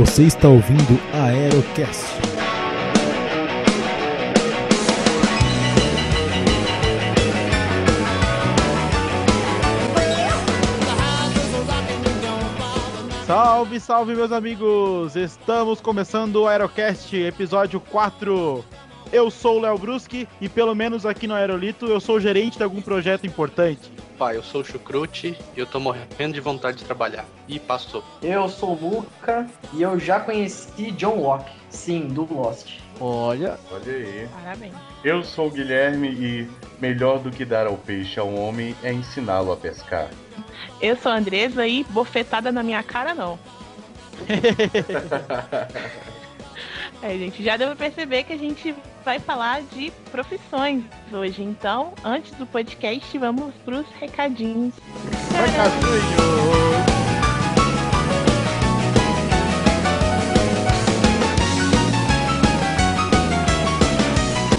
Você está ouvindo Aerocast. Salve, salve, meus amigos! Estamos começando o Aerocast, episódio 4. Eu sou o Léo Bruschi e, pelo menos aqui no Aerolito, eu sou gerente de algum projeto importante. Pai, eu sou o Chucrute e eu tô morrendo de vontade de trabalhar. E passou. Eu sou o Luca e eu já conheci John Locke. Sim, do Lost. Olha, Olha aí. Parabéns. Eu sou o Guilherme e melhor do que dar ao peixe ao homem é ensiná-lo a pescar. Eu sou a Andresa e bofetada na minha cara, não. É, gente, já deu pra perceber que a gente vai falar de profissões hoje. Então, antes do podcast, vamos pros recadinhos.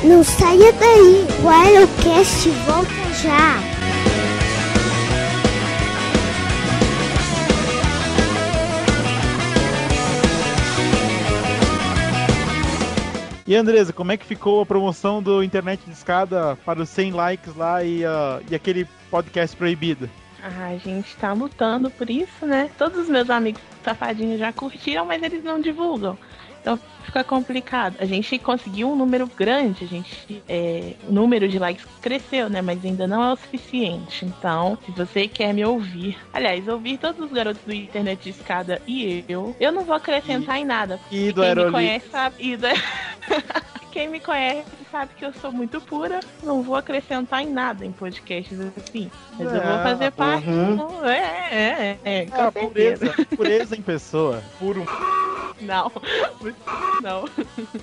Não saia daí, o Aerocast volta já. E Andresa, como é que ficou a promoção do Internet de Escada para os 100 likes lá e, ah, e aquele podcast proibido? Ah, a gente tá lutando por isso, né? Todos os meus amigos safadinhos já curtiram, mas eles não divulgam. Então fica complicado. A gente conseguiu um número grande, a gente, é, o número de likes cresceu, né? Mas ainda não é o suficiente. Então, se você quer me ouvir, aliás, ouvir todos os garotos do Internet de Escada e eu, eu não vou acrescentar em nada. E do Quem me conhece sabe. E do... Quem me conhece sabe que eu sou muito pura, não vou acrescentar em nada em podcasts assim. Mas eu vou É, fazer parte. uhum. É, é, é, é, com Ah, pureza, pureza em pessoa. Puro. Não, não.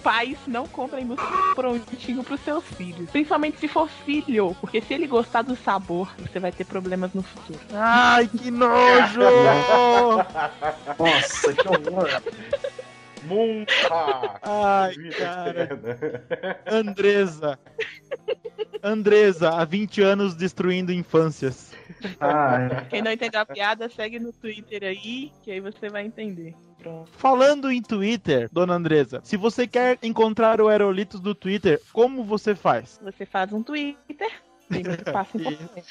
Pais não comprem mousse prontinho pros seus filhos. Principalmente se for filho, porque se ele gostar do sabor, você vai ter problemas no futuro. Ai, que nojo! Nossa, que horror. Munha! Ai, cara. Andresa. Andresa, há 20 anos destruindo infâncias. Ah, Quem não entendeu a piada, segue no Twitter aí, que aí você vai entender. Pronto. Falando em Twitter, dona Andresa, se você quer encontrar o Aerolitos do Twitter, como você faz? Você faz um Twitter. Tem um espaço importante.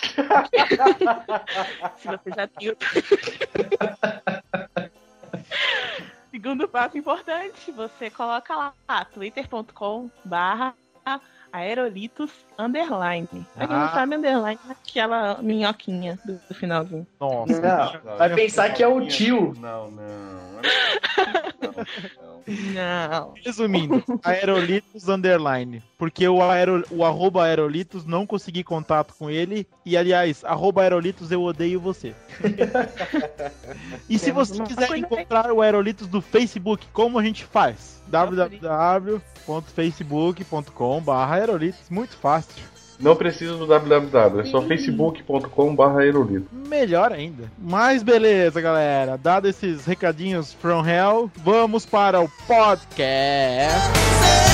Se você já tem o... Segundo passo importante, você coloca lá twitter.com barra aerolitos underline. Pra quem Ah. não sabe, underline é aquela minhoquinha do, do finalzinho. Nossa. não. Vai pensar que é o tio. Não, não. Não, não. Não. Resumindo, Aerolitos Underline. Porque o, aero, o arroba Aerolitos não consegui contato com ele. E aliás, arroba Aerolitos eu odeio você. e se você quiser encontrar o Aerolitos do Facebook, como a gente faz? www.facebook.com.br Aerolitos, muito fácil. Não precisa do www, é só facebook.com.br aerolito. Melhor ainda. Mas beleza, galera. Dado esses recadinhos from hell, vamos para o podcast.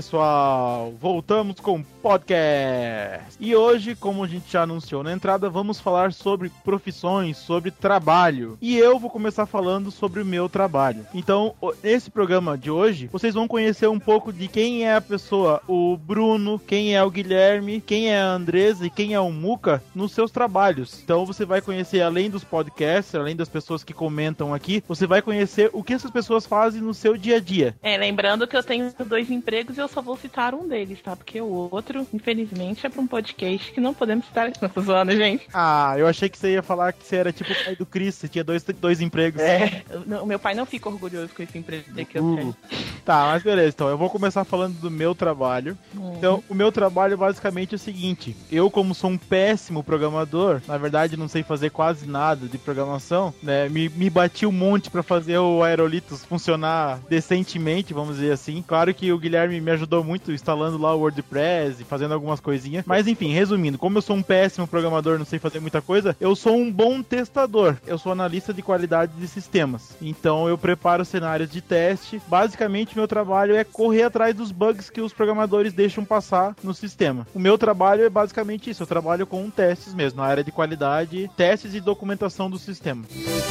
Pessoal. Voltamos com o podcast. E hoje, como a gente já anunciou na entrada, vamos falar sobre profissões, sobre trabalho. E eu vou começar falando sobre o meu trabalho. Então, nesse programa de hoje, vocês vão conhecer um pouco de quem é a pessoa, o Bruno, quem é o Guilherme, quem é a Andresa e quem é o Muca nos seus trabalhos. Então, você vai conhecer além dos podcasts, além das pessoas que comentam aqui, você vai conhecer o que essas pessoas fazem no seu dia a dia. É, lembrando que eu tenho dois empregos e eu só vou citar um deles, tá? Porque o outro, infelizmente, é pra um podcast que não podemos citar. Não tô zoando, gente. Ah, eu achei que você ia falar que você era tipo o pai do Chris, você tinha dois, dois empregos. É, não, meu pai não fica orgulhoso com esse emprego que eu Uh. tenho. Tá, mas beleza, então eu vou começar falando do meu trabalho. Uhum. Então, o meu trabalho basicamente é o seguinte: eu, como sou um péssimo programador, na verdade não sei fazer quase nada de programação, né? Me, me bati um monte pra fazer o Aerolitos funcionar decentemente, vamos dizer assim. Claro que o Guilherme me ajudou muito instalando lá o WordPress e fazendo algumas coisinhas. Mas enfim, resumindo, como eu sou um péssimo programador, não sei fazer muita coisa, eu sou um bom testador. Eu sou analista de qualidade de sistemas. Então eu preparo cenários de teste. Basicamente, meu trabalho é correr atrás dos bugs que os programadores deixam passar no sistema. O meu trabalho é basicamente isso. Eu trabalho com testes mesmo, na área de qualidade, testes e documentação do sistema.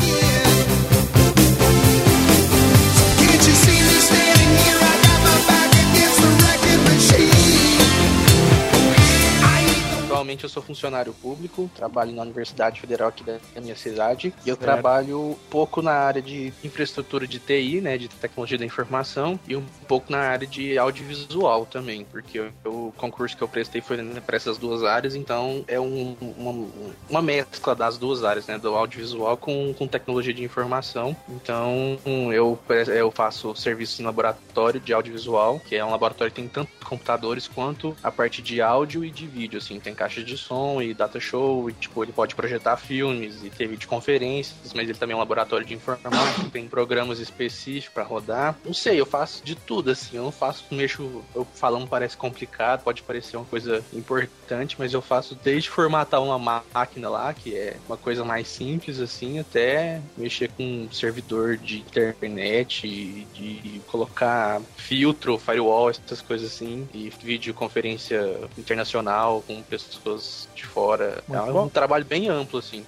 Can't Atualmente eu sou funcionário público, trabalho na Universidade Federal aqui da minha cidade e eu Certo. trabalho pouco na área de infraestrutura de TI, né, de tecnologia da informação e um pouco na área de audiovisual também, porque eu- o concurso que eu prestei foi para essas duas áreas, então é um- uma, uma mescla das duas áreas, né, do audiovisual com, com tecnologia de informação. Então eu, eu faço serviço em laboratório de audiovisual, que é um laboratório que tem tanto computadores quanto a parte de áudio e de vídeo, assim, tem caixa de som e data show, e tipo, ele pode projetar filmes e ter videoconferências, mas ele também é um laboratório de informática, tem programas específicos pra rodar. Não sei, eu faço de tudo, assim, eu não faço, mexo, eu falando parece complicado, pode parecer uma coisa importante, mas eu faço desde formatar uma máquina lá, que é uma coisa mais simples, assim, até mexer com um servidor de internet, de colocar filtro, firewall, essas coisas assim, e videoconferência internacional com pessoas de fora. Muito é um bom. trabalho bem amplo, assim.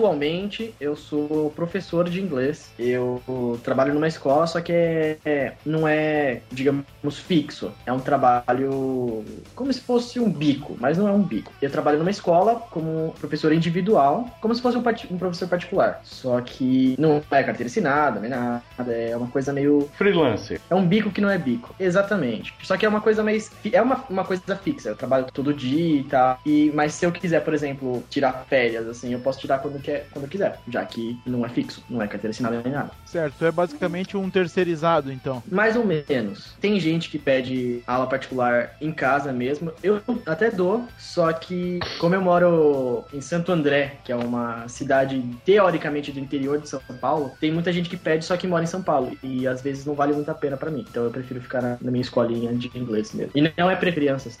Atualmente, eu sou professor de inglês. Eu trabalho numa escola, só que é, é- não é, digamos, fixo. É um trabalho como se fosse um bico, mas não é um bico. Eu trabalho numa escola como professor individual, como se fosse um, um professor particular. Só que não é carteira assinada, nem nada. É uma coisa meio Freelancer. é um bico que não é bico. Exatamente. Só que é uma coisa mais. É uma, uma coisa fixa. Eu trabalho todo dia e tal. E, mas se eu quiser, por exemplo, tirar férias, assim, eu posso tirar quando, quer, quando eu quiser. Já que não é fixo, não é carteira assinada nem nada. Certo, é basicamente um terceirizado, então. Mais ou menos. Tem gente que pede aula particular em casa mesmo. Eu até dou, só que como eu moro em Santo André, que é uma cidade teoricamente do interior de São Paulo, tem muita gente que pede só que mora em São Paulo. E às vezes não vale muito a pena pra mim. Então eu prefiro ficar na, na minha escolinha de inglês mesmo. E não é pra crianças.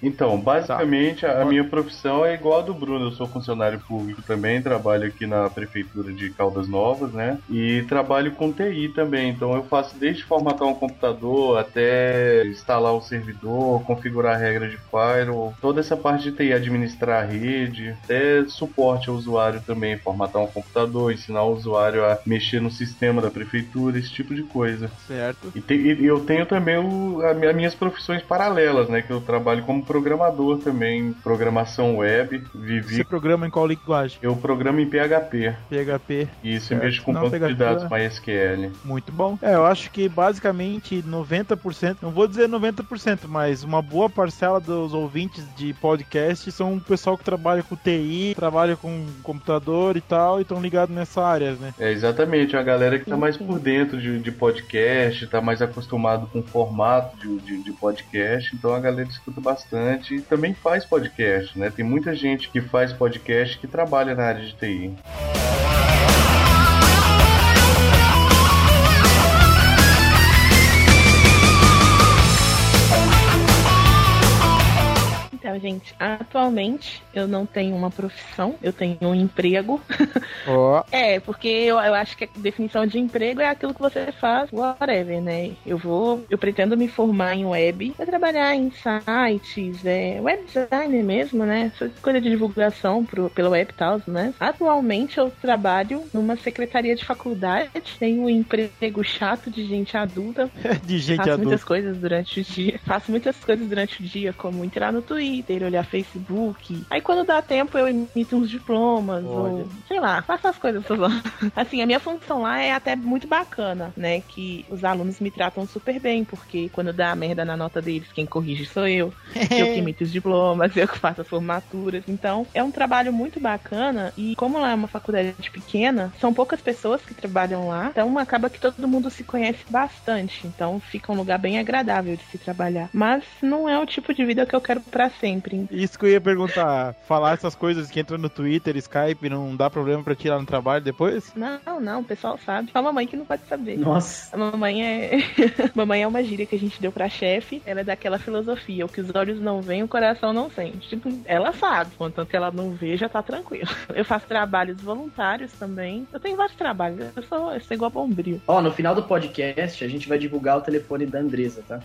Então, basicamente, a a minha profissão é igual a do Bruno. Eu sou funcionário público também, trabalho aqui na prefeitura de Caldas Novas, né? E trabalho com TI também. Então, eu faço desde formatar um computador até instalar o servidor, configurar a regra de firewall, toda essa parte de TI, administrar a rede, até suporte ao usuário também, formatar um computador, ensinar o usuário a mexer no sistema da prefeitura, esse tipo de coisa. Certo. E, te- e eu tenho também o, a, as minhas profissões paralelas, né? Que eu trabalho como programador também, programação web, vivi. Você programa em qual linguagem? Eu programo em PHP, PHP. isso Certo. eu mexo com Não, banco de PHP dados é- MySQL. Muito bom. É, eu acho que basicamente 90%, não vou dizer 90%, mas uma boa parcela dos ouvintes de podcast são o pessoal que trabalha com TI, trabalha com computador e tal, e estão ligados nessa área, né? É exatamente, a galera que tá mais por dentro de, de podcast, tá mais acostumado com o formato de, de, de podcast, então a galera escuta bastante e também faz podcast, né? Tem muita gente que faz podcast que trabalha na área de TI. Gente, atualmente eu não tenho uma profissão, eu tenho um emprego. Ó, É, porque eu, eu acho que a definição de emprego é aquilo que você faz, whatever, né? Eu vou, eu pretendo me formar em web, pra trabalhar em sites, é, web designer mesmo, né? Essa coisa de divulgação pro, pela web e tal, né? Atualmente eu trabalho numa secretaria de faculdade, tenho um emprego chato de gente adulta, de gente faço muitas adulta. coisas durante o dia. Faço muitas coisas durante o dia, como entrar no Twitter, olhar Facebook. Aí quando dá tempo eu emito uns diplomas, Olha. ou sei lá, faço as coisas lá. Assim, a minha função lá é até muito bacana, né? Que os alunos me tratam super bem, porque quando dá merda na nota deles, quem corrige sou eu. eu que emito os diplomas, eu que faço as formaturas. Então, é um trabalho muito bacana. E como lá é uma faculdade pequena, são poucas pessoas que trabalham lá. Então, acaba que todo mundo se conhece bastante. Então, fica um lugar bem agradável de se trabalhar. Mas não é o tipo de vida que eu quero pra sempre. Isso que eu ia perguntar. Falar essas coisas que entram no Twitter, Skype, não dá problema pra tirar no trabalho depois? Não, não, o pessoal sabe. Só a mamãe que não pode saber. Nossa. A mamãe é. mamãe é uma gíria que a gente deu pra chefe. Ela é daquela filosofia: o que os olhos não veem, o coração não sente. Tipo, ela sabe. Contanto que ela não vê, já tá tranquilo. Eu faço trabalhos voluntários também. Eu tenho vários trabalhos. Eu sou, eu sou igual bombril. Ó, no final do podcast a gente vai divulgar o telefone da Andresa, tá?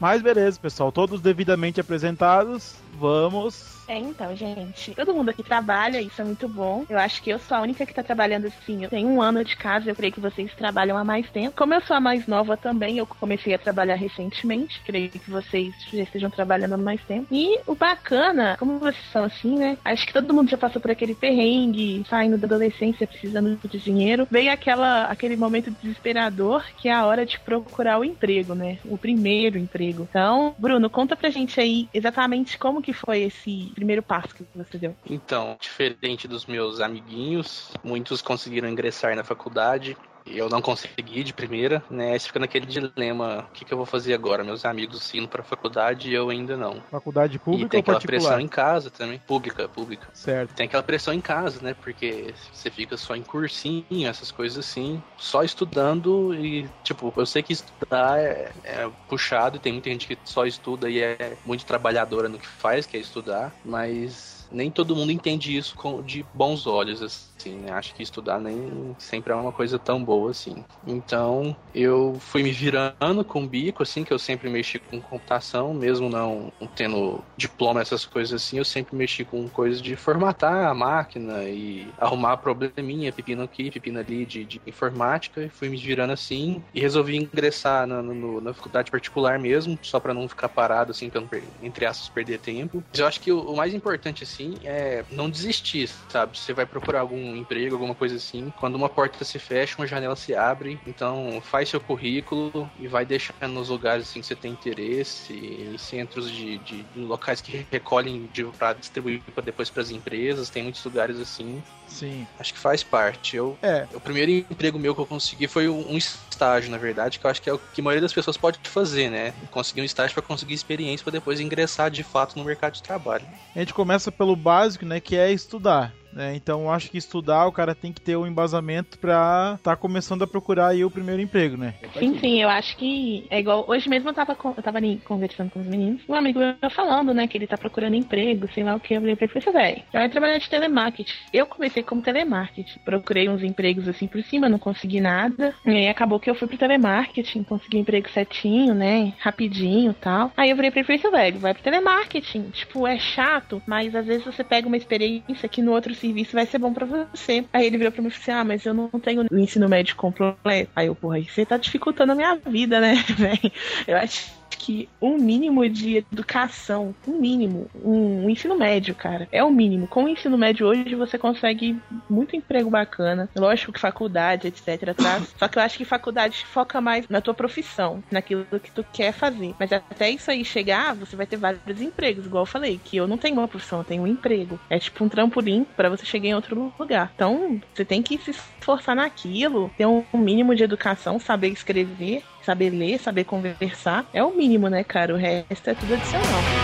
Mas beleza, pessoal. Todos devidamente apresentados. Vamos. É, então, gente. Todo mundo aqui trabalha, isso é muito bom. Eu acho que eu sou a única que tá trabalhando assim. Eu tenho um ano de casa, eu creio que vocês trabalham há mais tempo. Como eu sou a mais nova também, eu comecei a trabalhar recentemente. Creio que vocês já estejam trabalhando há mais tempo. E o bacana, como vocês são assim, né? Acho que todo mundo já passou por aquele perrengue, saindo da adolescência, precisando de dinheiro. Veio aquela, aquele momento desesperador que é a hora de procurar o emprego, né? O primeiro emprego. Então, Bruno, conta pra gente aí exatamente como que foi esse primeiro passo que você deu. Então, diferente dos meus amiguinhos, muitos conseguiram ingressar na faculdade. Eu não consegui de primeira, né? Aí você fica naquele dilema: o que, que eu vou fazer agora? Meus amigos indo pra faculdade e eu ainda não. Faculdade e pública tem ou aquela particular? pressão em casa também. Pública, pública. Certo. Tem aquela pressão em casa, né? Porque você fica só em cursinho, essas coisas assim, só estudando e, tipo, eu sei que estudar é, é puxado e tem muita gente que só estuda e é muito trabalhadora no que faz, que é estudar, mas nem todo mundo entende isso com, de bons olhos, assim? Acho que estudar nem sempre é uma coisa tão boa assim. Então, eu fui me virando com o bico, assim, que eu sempre mexi com computação, mesmo não tendo diploma, essas coisas assim, eu sempre mexi com coisas de formatar a máquina e arrumar probleminha, pepino aqui, pepino ali de, de informática, e fui me virando assim, e resolvi ingressar na, no- na faculdade particular mesmo, só pra não ficar parado, assim, pra não, entre aspas, perder tempo. Mas eu acho que o, o mais importante, assim, é não desistir, sabe? Você vai procurar algum emprego, alguma coisa assim, quando uma porta se fecha, uma janela se abre, então faz seu currículo e vai deixando nos lugares, assim, que você tem interesse, em centros de, de- de locais que recolhem de, pra distribuir pra depois pras empresas, tem muitos lugares assim, Sim. acho que faz parte. Eu, É. o primeiro emprego meu que eu consegui foi um um estágio, na verdade, que eu acho que é o que a maioria das pessoas pode fazer, né? Conseguir um estágio para conseguir experiência para depois ingressar de fato no mercado de trabalho. A gente começa pelo básico, né? Que é estudar. Né? Então eu acho que estudar o cara tem que ter um embasamento pra tá começando a procurar aí o primeiro emprego, né? Sim, sim, eu acho que é igual. Hoje mesmo eu tava, com- eu tava conversando com os meninos. Um amigo meu falando, né, que ele tá procurando emprego, sei lá o que. Eu falei pra ele, velho, já vai trabalhar de telemarketing. Eu comecei como telemarketing. Procurei uns empregos assim por cima, não consegui nada. E aí acabou que eu fui pro telemarketing, consegui um emprego certinho, né, rapidinho tal. Aí eu falei pra ele, velho, vai pro telemarketing. Tipo, é chato, mas às vezes você pega uma experiência que no outro serviço vai ser bom pra você. Aí ele virou pra mim e falou assim: Ah, mas eu não tenho o ensino médio completo. Aí eu, porra, você tá dificultando a minha vida, né, velho? Eu acho que um mínimo de educação, um mínimo, um, um ensino médio, cara, é o mínimo. Com o ensino médio hoje você consegue muito emprego bacana. Lógico que faculdade, etc, traz. Só que eu acho que faculdade foca mais na tua profissão, naquilo que tu quer fazer. Mas até isso aí chegar, você vai ter vários empregos, igual eu falei, que eu não tenho uma profissão, eu tenho um emprego. É tipo um trampolim pra você chegar em outro lugar. Então, você tem que se esforçar naquilo, ter um mínimo de educação, saber escrever, saber ler, saber conversar. É o mínimo, né, cara? O resto é tudo adicional.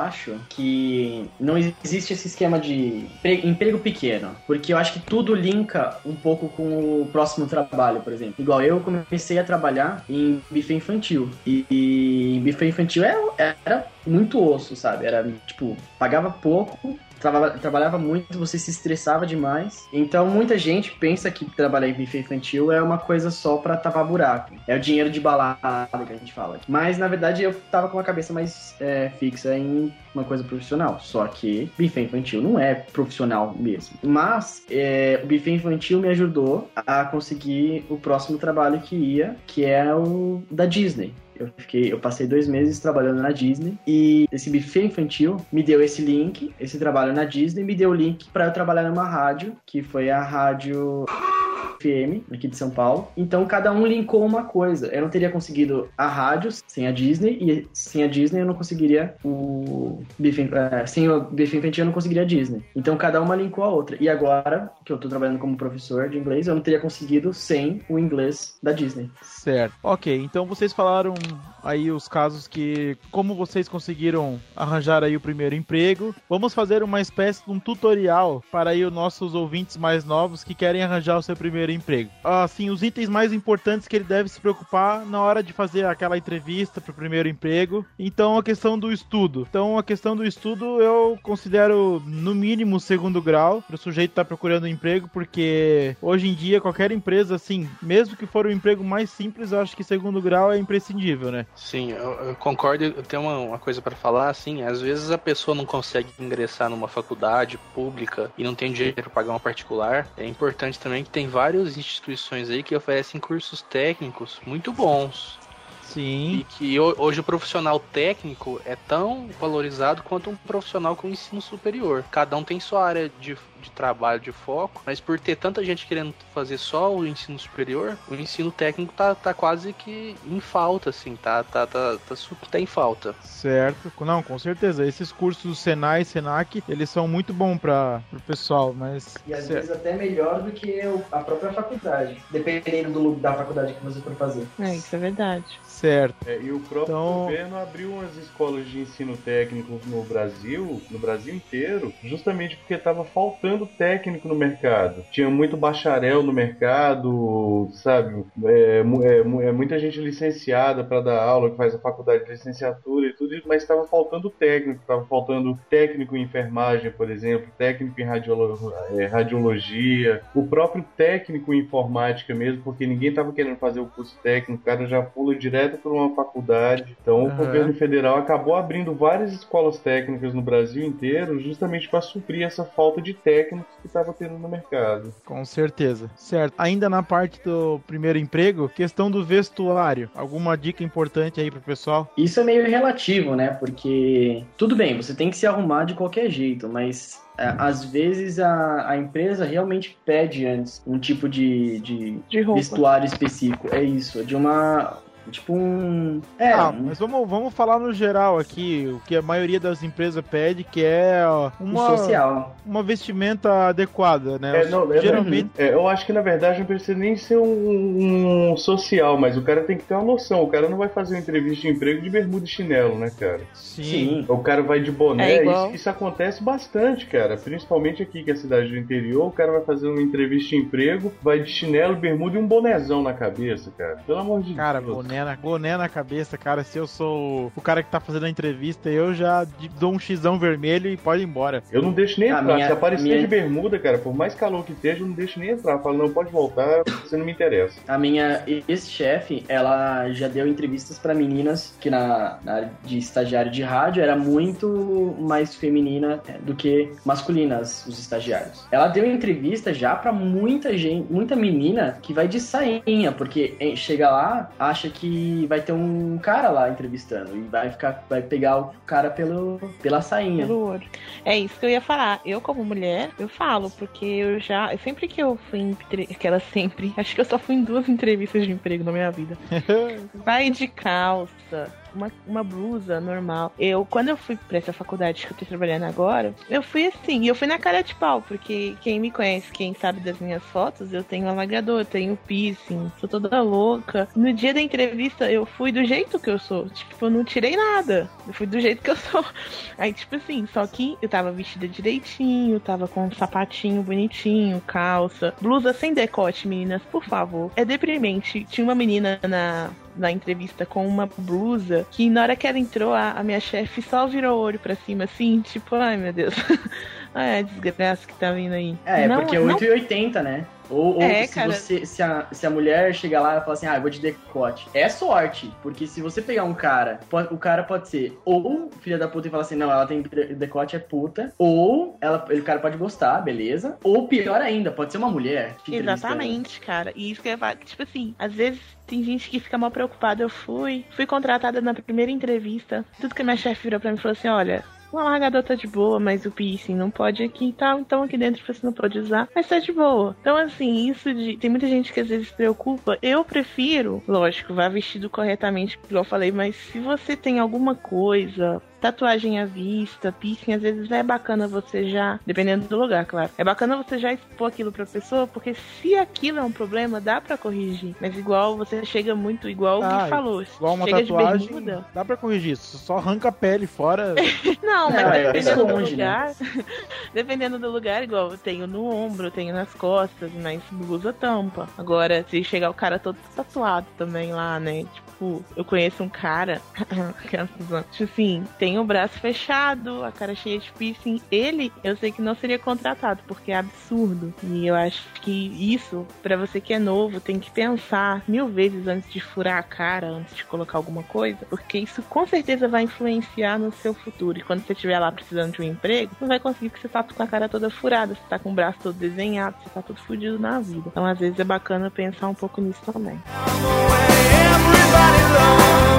Acho que não existe esse esquema de pre- emprego pequeno, porque eu acho que tudo linka um pouco com o próximo trabalho, por exemplo. Igual eu comecei a trabalhar em buffet infantil e, e buffet infantil era, era muito osso, sabe? Era tipo pagava pouco. Trava- Trabalhava muito, você se estressava demais. Então, muita gente pensa que trabalhar em buffet infantil é uma coisa só pra tapar buraco. É o dinheiro de balada que a gente fala. Mas, na verdade, eu tava com a cabeça mais é, fixa em uma coisa profissional. Só que buffet infantil não é profissional mesmo. Mas é, o buffet infantil me ajudou a conseguir o próximo trabalho que ia, que é o da Disney. Eu, fiquei, eu passei dois meses trabalhando na Disney e esse buffet infantil me deu esse link, esse trabalho na Disney, me deu o link para eu trabalhar numa rádio, que foi a rádio FM, aqui de São Paulo. Então cada um linkou uma coisa. Eu não teria conseguido a rádio sem a Disney, e sem a Disney eu não conseguiria o buffet, eh, sem o buffet infantil eu não conseguiria a Disney. Então cada uma linkou a outra. E agora, que eu tô trabalhando como professor de inglês, eu não teria conseguido sem o inglês da Disney. Certo. Ok, então vocês falaram aí os casos que como vocês conseguiram arranjar aí o primeiro emprego. Vamos fazer uma espécie de um tutorial para aí os nossos ouvintes mais novos que querem arranjar o seu primeiro emprego. Assim, os itens mais importantes que ele deve se preocupar na hora de fazer aquela entrevista para o primeiro emprego. Então, a questão do estudo. Então, a questão do estudo eu considero no mínimo segundo grau para o sujeito estar procurando um emprego, porque hoje em dia qualquer empresa, assim, mesmo que for um emprego mais simples, eu acho que segundo grau é imprescindível, né? Sim, eu, eu concordo. Eu tenho uma, uma coisa pra falar, assim, às vezes a pessoa não consegue ingressar numa faculdade pública e não tem dinheiro para pagar uma particular. É importante também que tem várias instituições aí que oferecem cursos técnicos muito bons. Sim. E que ho- hoje o profissional técnico é tão valorizado quanto um profissional com ensino superior. Cada um tem sua área de, de trabalho, de foco, mas por ter tanta gente querendo fazer só o ensino superior, o ensino técnico tá, tá quase que em falta, assim, tá, tá, tá, tá, tá em falta. Certo. Não, com certeza. Esses cursos do Senai e Senac, eles são muito bons para o pessoal, mas E às certo. vezes até melhor do que a própria faculdade, dependendo do, da faculdade que você for fazer. É, isso é verdade. certo. É, e o próprio Então- governo abriu umas escolas de ensino técnico no Brasil, no Brasil inteiro, justamente porque estava faltando técnico no mercado. Tinha muito bacharel no mercado, sabe? É, é, é muita gente licenciada para dar aula, que faz a faculdade de licenciatura e tudo isso, mas estava faltando técnico, estava faltando técnico em enfermagem, por exemplo, técnico em radiolo- é, radiologia, o próprio técnico em informática mesmo, porque ninguém estava querendo fazer o curso técnico, o cara já pula direto para uma faculdade. Então o Aham. governo federal acabou abrindo várias escolas técnicas no Brasil inteiro, justamente para suprir essa falta de técnicos que estava tendo no mercado. Com certeza. Certo. Ainda na parte do primeiro emprego, questão do vestuário. Alguma dica importante aí pro pessoal? Isso é meio relativo, né? Porque tudo bem, você tem que se arrumar de qualquer jeito, mas é, às vezes a, a empresa realmente pede antes um tipo de, de De vestuário específico. É isso, de uma. Tipo um. É, ah, um, mas vamos, vamos falar no geral aqui, o que a maioria das empresas pede, que é ó, um uma, social. uma vestimenta adequada, né? É, não, é, Geralmente. é, eu acho que na verdade não precisa nem ser um, um social, mas o cara tem que ter uma noção. O cara não vai fazer uma entrevista de emprego de bermuda e chinelo, né, cara? Sim. Sim. O cara vai de boné, É isso, isso acontece bastante, cara. Principalmente aqui que é a cidade do interior, o cara vai fazer uma entrevista de emprego, vai de chinelo, bermuda e um bonézão na cabeça, cara. Pelo amor de Cara, Deus. boné na, boné na cabeça, cara. Se eu sou o cara que tá fazendo a entrevista, eu já dou um xizão vermelho e pode ir embora. Eu não deixo nem A entrar. minha- Se aparecer minha- de bermuda, cara, por mais calor que esteja, eu não deixo nem entrar. Falo, não, pode voltar, você não me interessa. A minha ex-chefe, ela já deu entrevistas pra meninas que na, na de estagiário de rádio era muito mais feminina do que masculinas, os estagiários. Ela deu entrevista já pra muita gente, muita menina que vai de sainha, porque chega lá, acha que vai ter um cara lá entrevistando e vai ficar vai pegar o cara pelo pela sainha. Pelo olho. É isso que eu ia falar. Eu, como mulher, eu falo, porque eu já. Sempre que eu fui em. Aquela sempre. Acho que eu só fui em duas entrevistas de emprego na minha vida. Vai de calça. Uma, uma blusa normal. Eu, quando eu fui pra essa faculdade que eu tô trabalhando agora, eu fui assim, eu fui na cara de pau, porque quem me conhece, quem sabe das minhas fotos, eu tenho alagrador, eu tenho piercing, sou toda louca. No dia da entrevista, eu fui do jeito que eu sou. Tipo, eu não tirei nada. Eu fui do jeito que eu sou. Aí, tipo assim, só que eu tava vestida direitinho, tava com um sapatinho bonitinho, calça, blusa sem decote, meninas, por favor. É deprimente. Tinha uma menina na, na entrevista com uma blusa que na hora que ela entrou, a, a minha chefe só virou o olho pra cima, assim, tipo, ai meu Deus. ai, a desgraça que tá vindo aí. É, Não- porque é não 8,80, né? Ou, ou É, se, cara. você, se, a, se a mulher chega lá e fala assim, ah, eu vou de decote. É sorte, porque se você pegar um cara, o cara pode ser ou filha da puta e falar assim, não, ela tem de- decote, é puta, ou ela, o cara pode gostar, beleza, ou pior ainda, pode ser uma mulher. Exatamente, cara. E isso que é. Tipo assim, às vezes tem gente que fica mal preocupada. Eu fui, fui contratada na primeira entrevista. Tudo que a minha chefe virou pra mim e falou assim: olha. O alargador tá de boa, mas o piercing não pode aqui e tal. Então aqui dentro você não pode usar, mas tá de boa. Então, assim, isso de. Tem muita gente que às vezes se preocupa. Eu prefiro, lógico, vá vestido corretamente, igual eu falei, mas se você tem alguma coisa, tatuagem à vista, piercing, às vezes é bacana você já, dependendo do lugar, claro. É bacana você já expor aquilo pra pessoa, porque se aquilo é um problema, dá pra corrigir. Mas igual você chega muito, igual o Ah, Gui falou, Igual uma chega tatuagem, de bermuda. dá pra corrigir isso. Só arranca a pele fora. Não, mas é, dependendo do esconde, né? lugar, dependendo do lugar, igual eu tenho no ombro, eu tenho nas costas, mas blusa tampa. Agora, se chegar o cara todo tatuado também lá, né? Tipo, eu conheço um cara, que é uma- tipo assim, tem o braço fechado, a cara cheia de piercing. Ele, eu sei que não seria contratado, porque é absurdo. E eu acho que isso, pra você que é novo, tem que pensar mil vezes antes de furar a cara, antes de colocar alguma coisa, porque isso com certeza vai influenciar no seu futuro. E quando você estiver lá precisando de um emprego, não vai conseguir porque você tá com a cara toda furada, você tá com o braço todo desenhado, você tá todo fudido na vida. Então, às vezes, é bacana pensar um pouco nisso também. Everybody loves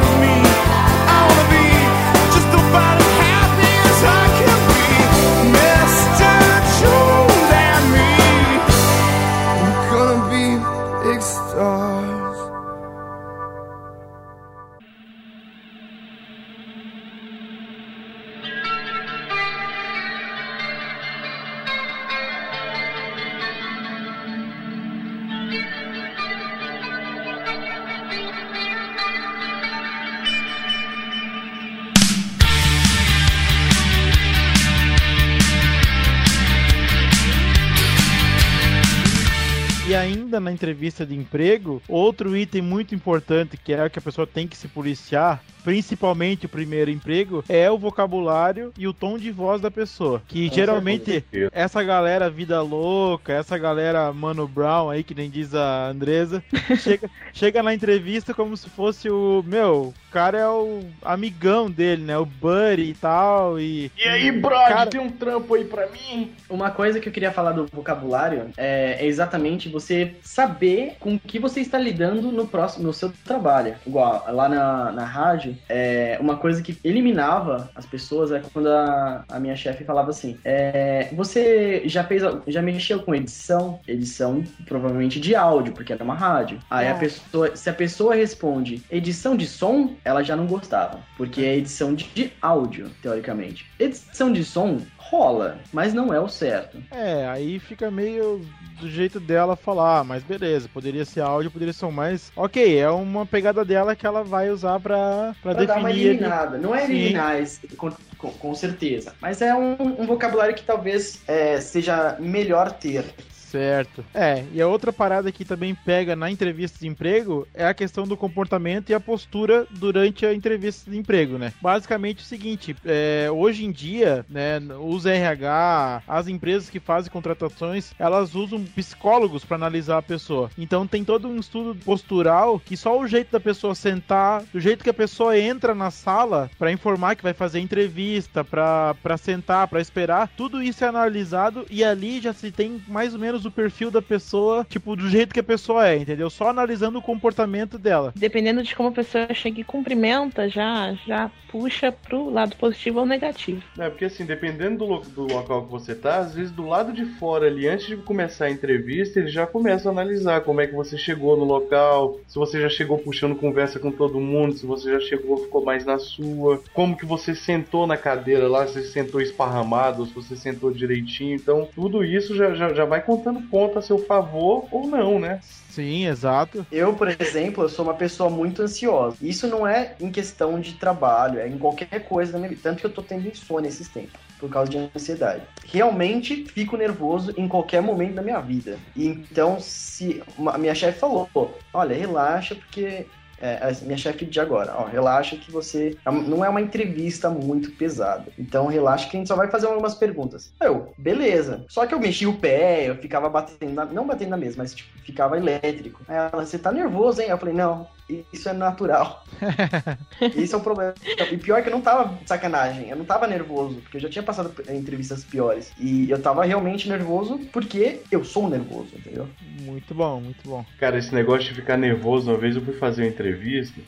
na entrevista de emprego, outro item muito importante que é que a pessoa tem que se policiar, principalmente o primeiro emprego, é o vocabulário e o tom de voz da pessoa. Que Com geralmente certeza. essa galera vida louca, essa galera Mano Brown aí, que nem diz a Andresa, chega, chega na entrevista como se fosse o. Meu, o cara é o amigão dele, né? O buddy e tal. E. E aí, brother, Cara- tem um trampo aí pra mim? Uma coisa que eu queria falar do vocabulário é, é exatamente você saber com o que você está lidando no próximo, no seu trabalho. Igual, lá na, na rádio, é, uma coisa que eliminava as pessoas é quando a, a minha chefe falava assim: é, Você já fez, já mexeu com edição? Edição provavelmente de áudio, porque era uma rádio. Aí a É. pessoa, se a pessoa responde edição de som, ela já não gostava, porque é edição de, de áudio, teoricamente. Edição de som rola, mas não é o certo. É, aí fica meio do jeito dela falar, "Ah, mas beleza, poderia ser áudio, poderia ser mais. Ok, é uma pegada dela que ela vai usar pra, pra, Pra dar uma definir. eliminada. Não é eliminar, esse- com, com- com certeza. Mas é um, um vocabulário que talvez é, seja melhor ter. Certo. É, e a outra parada que também pega na entrevista de emprego é a questão do comportamento e a postura durante a entrevista de emprego, né? Basicamente o seguinte, é, hoje em dia, né, os RH, as empresas que fazem contratações, elas usam psicólogos para analisar a pessoa. Então tem todo um estudo postural que só o jeito da pessoa sentar, do jeito que a pessoa entra na sala para informar que vai fazer entrevista, para sentar, para esperar, tudo isso é analisado e ali já se tem mais ou menos menos o perfil da pessoa, tipo, do jeito que a pessoa é, entendeu? Só analisando o comportamento dela. Dependendo de como a pessoa chega e cumprimenta, já, já puxa pro lado positivo ou negativo. É, porque assim, dependendo do, lo- do local que você tá, às vezes do lado de fora ali, antes de começar a entrevista, ele já começa a analisar como é que você chegou no local, se você já chegou puxando conversa com todo mundo, se você já chegou, ficou mais na sua, como que você sentou na cadeira lá, se você sentou esparramado, ou se você sentou direitinho. Então, tudo isso já, já, já vai contando ponto a seu favor ou não, né? Sim, exato. Eu, por exemplo, eu sou uma pessoa muito ansiosa. Isso não é em questão de trabalho, é em qualquer coisa da minha vida. Tanto que eu tô tendo insônia esses tempos, por causa de ansiedade. Realmente fico nervoso em qualquer momento da minha vida. E então, se uma- a minha chefe falou, olha, relaxa, porque. É, a minha chefe de agora, ó, relaxa que você. Não é uma entrevista muito pesada. Então relaxa que a gente só vai fazer algumas perguntas. Eu, beleza. Só que eu mexi o pé, eu ficava batendo na, Não batendo na mesa, mas tipo, ficava elétrico. Aí ela, você tá nervoso, hein? Eu falei, não, isso é natural. Isso é o problema. E pior que eu não tava de sacanagem, eu não tava nervoso, porque eu já tinha passado por entrevistas piores. E eu tava realmente nervoso porque eu sou nervoso, entendeu? Muito bom, muito bom. Cara, esse negócio de ficar nervoso, uma vez eu fui fazer uma entrevista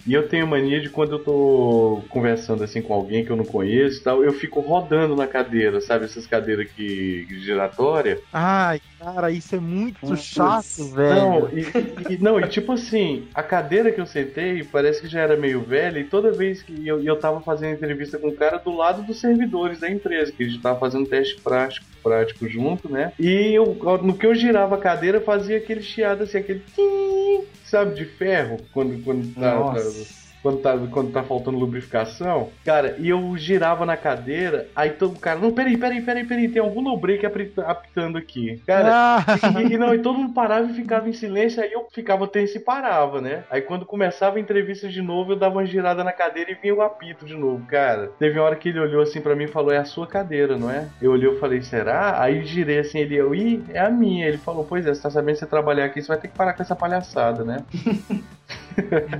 e eu tenho mania de quando eu tô conversando assim com alguém que eu não conheço e tal, eu fico rodando na cadeira, sabe? Essas cadeiras que giratória. Ai, cara, isso é muito chato, velho. Não, e, e- não, e tipo assim, a cadeira que eu sentei parece que já era meio velha e toda vez que eu, eu tava fazendo entrevista com o cara do lado dos servidores da empresa, que a gente tava fazendo teste prático, prático junto, né? E eu, no que eu girava a cadeira, fazia aquele chiado assim, aquele tim, sabe, de ferro, quando, quando tá- Nossa. Quando tá, quando tá faltando lubrificação. Cara, e eu girava na cadeira, aí todo cara, não, peraí, peraí, peraí, peraí, tem algum no break apita- apitando aqui. Cara, Ah, e, e não, e todo mundo parava e ficava em silêncio, aí eu ficava tenso e parava, né? Aí quando começava a entrevista de novo, eu dava uma girada na cadeira e vinha o apito de novo, cara. Teve uma hora que ele olhou assim pra mim e falou: É a sua cadeira, não é? Eu olhei e falei: Será? Aí girei assim, ele, eu, ih, é a minha. Ele falou: Pois é, você tá sabendo que você trabalhar aqui, você vai ter que parar com essa palhaçada, né?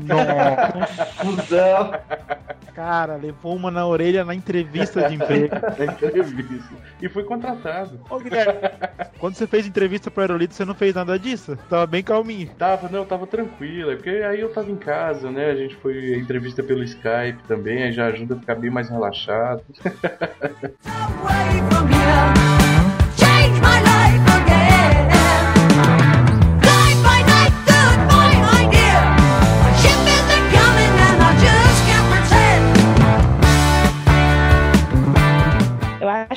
nossa, Fusão. cara, levou uma na orelha na entrevista de emprego. Na entrevista. E fui contratado. Ô, Guilherme, quando você fez entrevista pro Aerolito, você não fez nada disso? Tava bem calminho. Tava, não, tava tranquilo, é porque aí eu tava em casa, né? A gente foi entrevista pelo Skype também, aí já ajuda a ficar bem mais relaxado. away from here.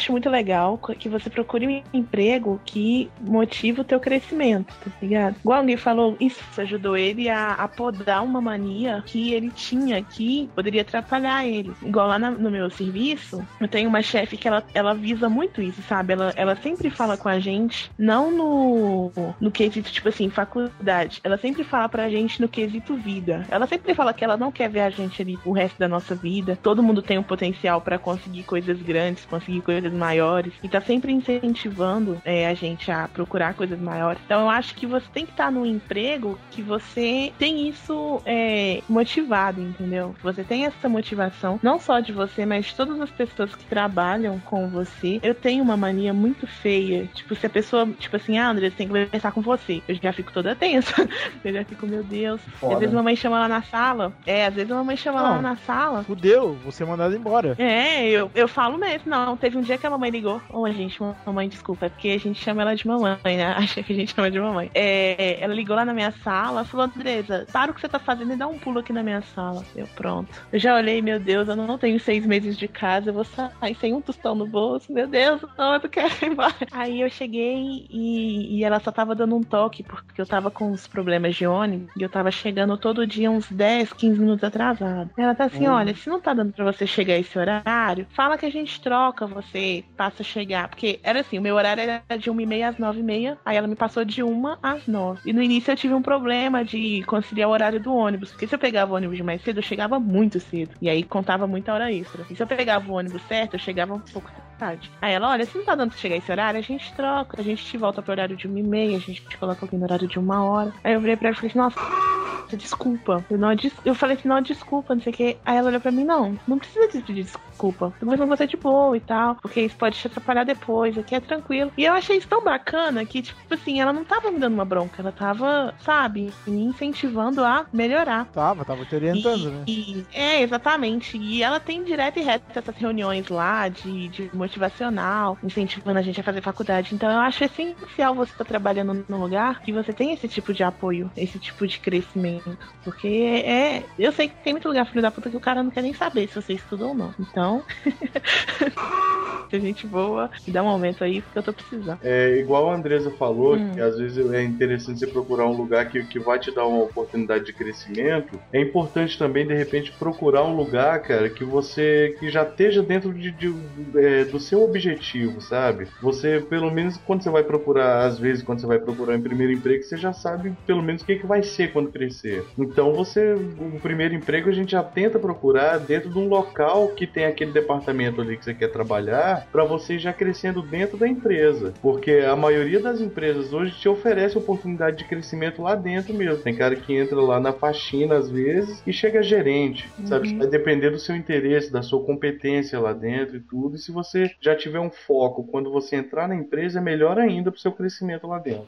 Acho muito legal que você procure um emprego que motive o teu crescimento, tá ligado? Igual alguém falou, isso ajudou ele a, a podar uma mania que ele tinha que poderia atrapalhar ele. Igual lá na- no meu serviço, eu tenho uma chefe que ela, ela visa muito isso, sabe? Ela, ela sempre fala com a gente, não no, no quesito, tipo assim, faculdade. Ela sempre fala pra gente no quesito vida. Ela sempre fala que ela não quer ver a gente ali o resto da nossa vida. Todo mundo tem um potencial pra conseguir coisas grandes, conseguir coisas maiores. E tá sempre incentivando é, a gente a procurar coisas maiores. Então eu acho que você tem que estar num emprego que você tem isso é, motivado, entendeu? Você tem essa motivação, não só de você, mas de todas as pessoas que trabalham com você. Eu tenho uma mania muito feia. Tipo, se a pessoa, tipo assim, ah, André, tem que conversar com você. Eu já fico toda tensa. Eu já fico, meu Deus. Foda. às vezes a mamãe chama lá na sala. É, às vezes a mamãe chama lá Não. na sala. Fudeu, você é mandado embora. É, eu, eu falo mesmo. Não, teve um dia que a mamãe ligou. Ô, gente, mamãe, desculpa, é porque a gente chama ela de mamãe, né? Acha que a gente chama de mamãe. É, ela ligou lá na minha sala, falou, Andresa, para o que você tá fazendo e dá um pulo aqui na minha sala. Eu, pronto. Eu já olhei, meu Deus, eu não tenho seis meses de casa, eu vou sair sem um tostão no bolso. Meu Deus, não, eu não quero ir embora. Aí eu cheguei e, e ela só tava dando um toque, porque eu tava com uns problemas de ônibus e eu tava chegando todo dia uns 10, 15 minutos atrasado. Ela tá assim, Hum. olha, se não tá dando pra você chegar esse horário, fala que a gente troca, você passa a chegar. Porque era assim, o meu horário era de 1h30 às 9h30, aí ela me passou de 1 às 9 E no início eu tive um problema de conciliar o horário do ônibus, porque se eu pegava o ônibus mais cedo, eu chegava muito cedo. E aí contava muita hora extra. E se eu pegava o ônibus certo, eu chegava um pouco tarde. Aí ela, olha, se não tá dando pra chegar esse horário, a gente troca, a gente te volta pro horário de 1h30, a gente te coloca aqui no horário de uma hora. Aí eu virei pra ela e falei assim, nossa, desculpa. Eu, não, eu falei assim, não, desculpa, não sei o que. Aí ela olhou pra mim, não, não precisa de pedir desculpa. Tô conversando com você de boa e tal, porque isso pode te atrapalhar depois, aqui é tranquilo. E eu achei isso tão bacana que, tipo assim, ela não tava me dando uma bronca, ela tava, sabe, me incentivando a melhorar. Tava, tava te orientando, né? E- é, exatamente. E ela tem direto e reto essas reuniões lá de, de motivacional, incentivando a gente a fazer faculdade. Então eu acho essencial você estar trabalhando num lugar que você tem esse tipo de apoio, esse tipo de crescimento. Porque é. Eu sei que tem muito lugar, filho da puta, que o cara não quer nem saber se você estudou ou não. Então. se a gente voa e dá um aumento aí, porque eu tô precisando. É igual a Andresa falou, Hum. que às vezes é interessante você procurar um lugar que, que vai te dar uma oportunidade de crescimento. É importante também, de repente, procurar um lugar, cara, que você que já esteja dentro de, de- é, do seu objetivo, sabe? Você, pelo menos, quando você vai procurar, às vezes, quando você vai procurar um primeiro emprego, você já sabe pelo menos o que, que vai ser quando crescer. Então, você, o primeiro emprego, a gente já tenta procurar dentro de um local que tem aquele departamento ali que você quer trabalhar, para você já crescendo dentro da empresa. Porque a maioria das empresas hoje te oferece oportunidade de crescimento lá dentro mesmo. Tem cara que entra lá na faxina às vezes e chega gerente, sabe? Vai depender do seu interesse, da sua competência lá dentro e tudo. E se você já tiver um foco quando você entrar na empresa, é melhor ainda pro seu crescimento lá dentro.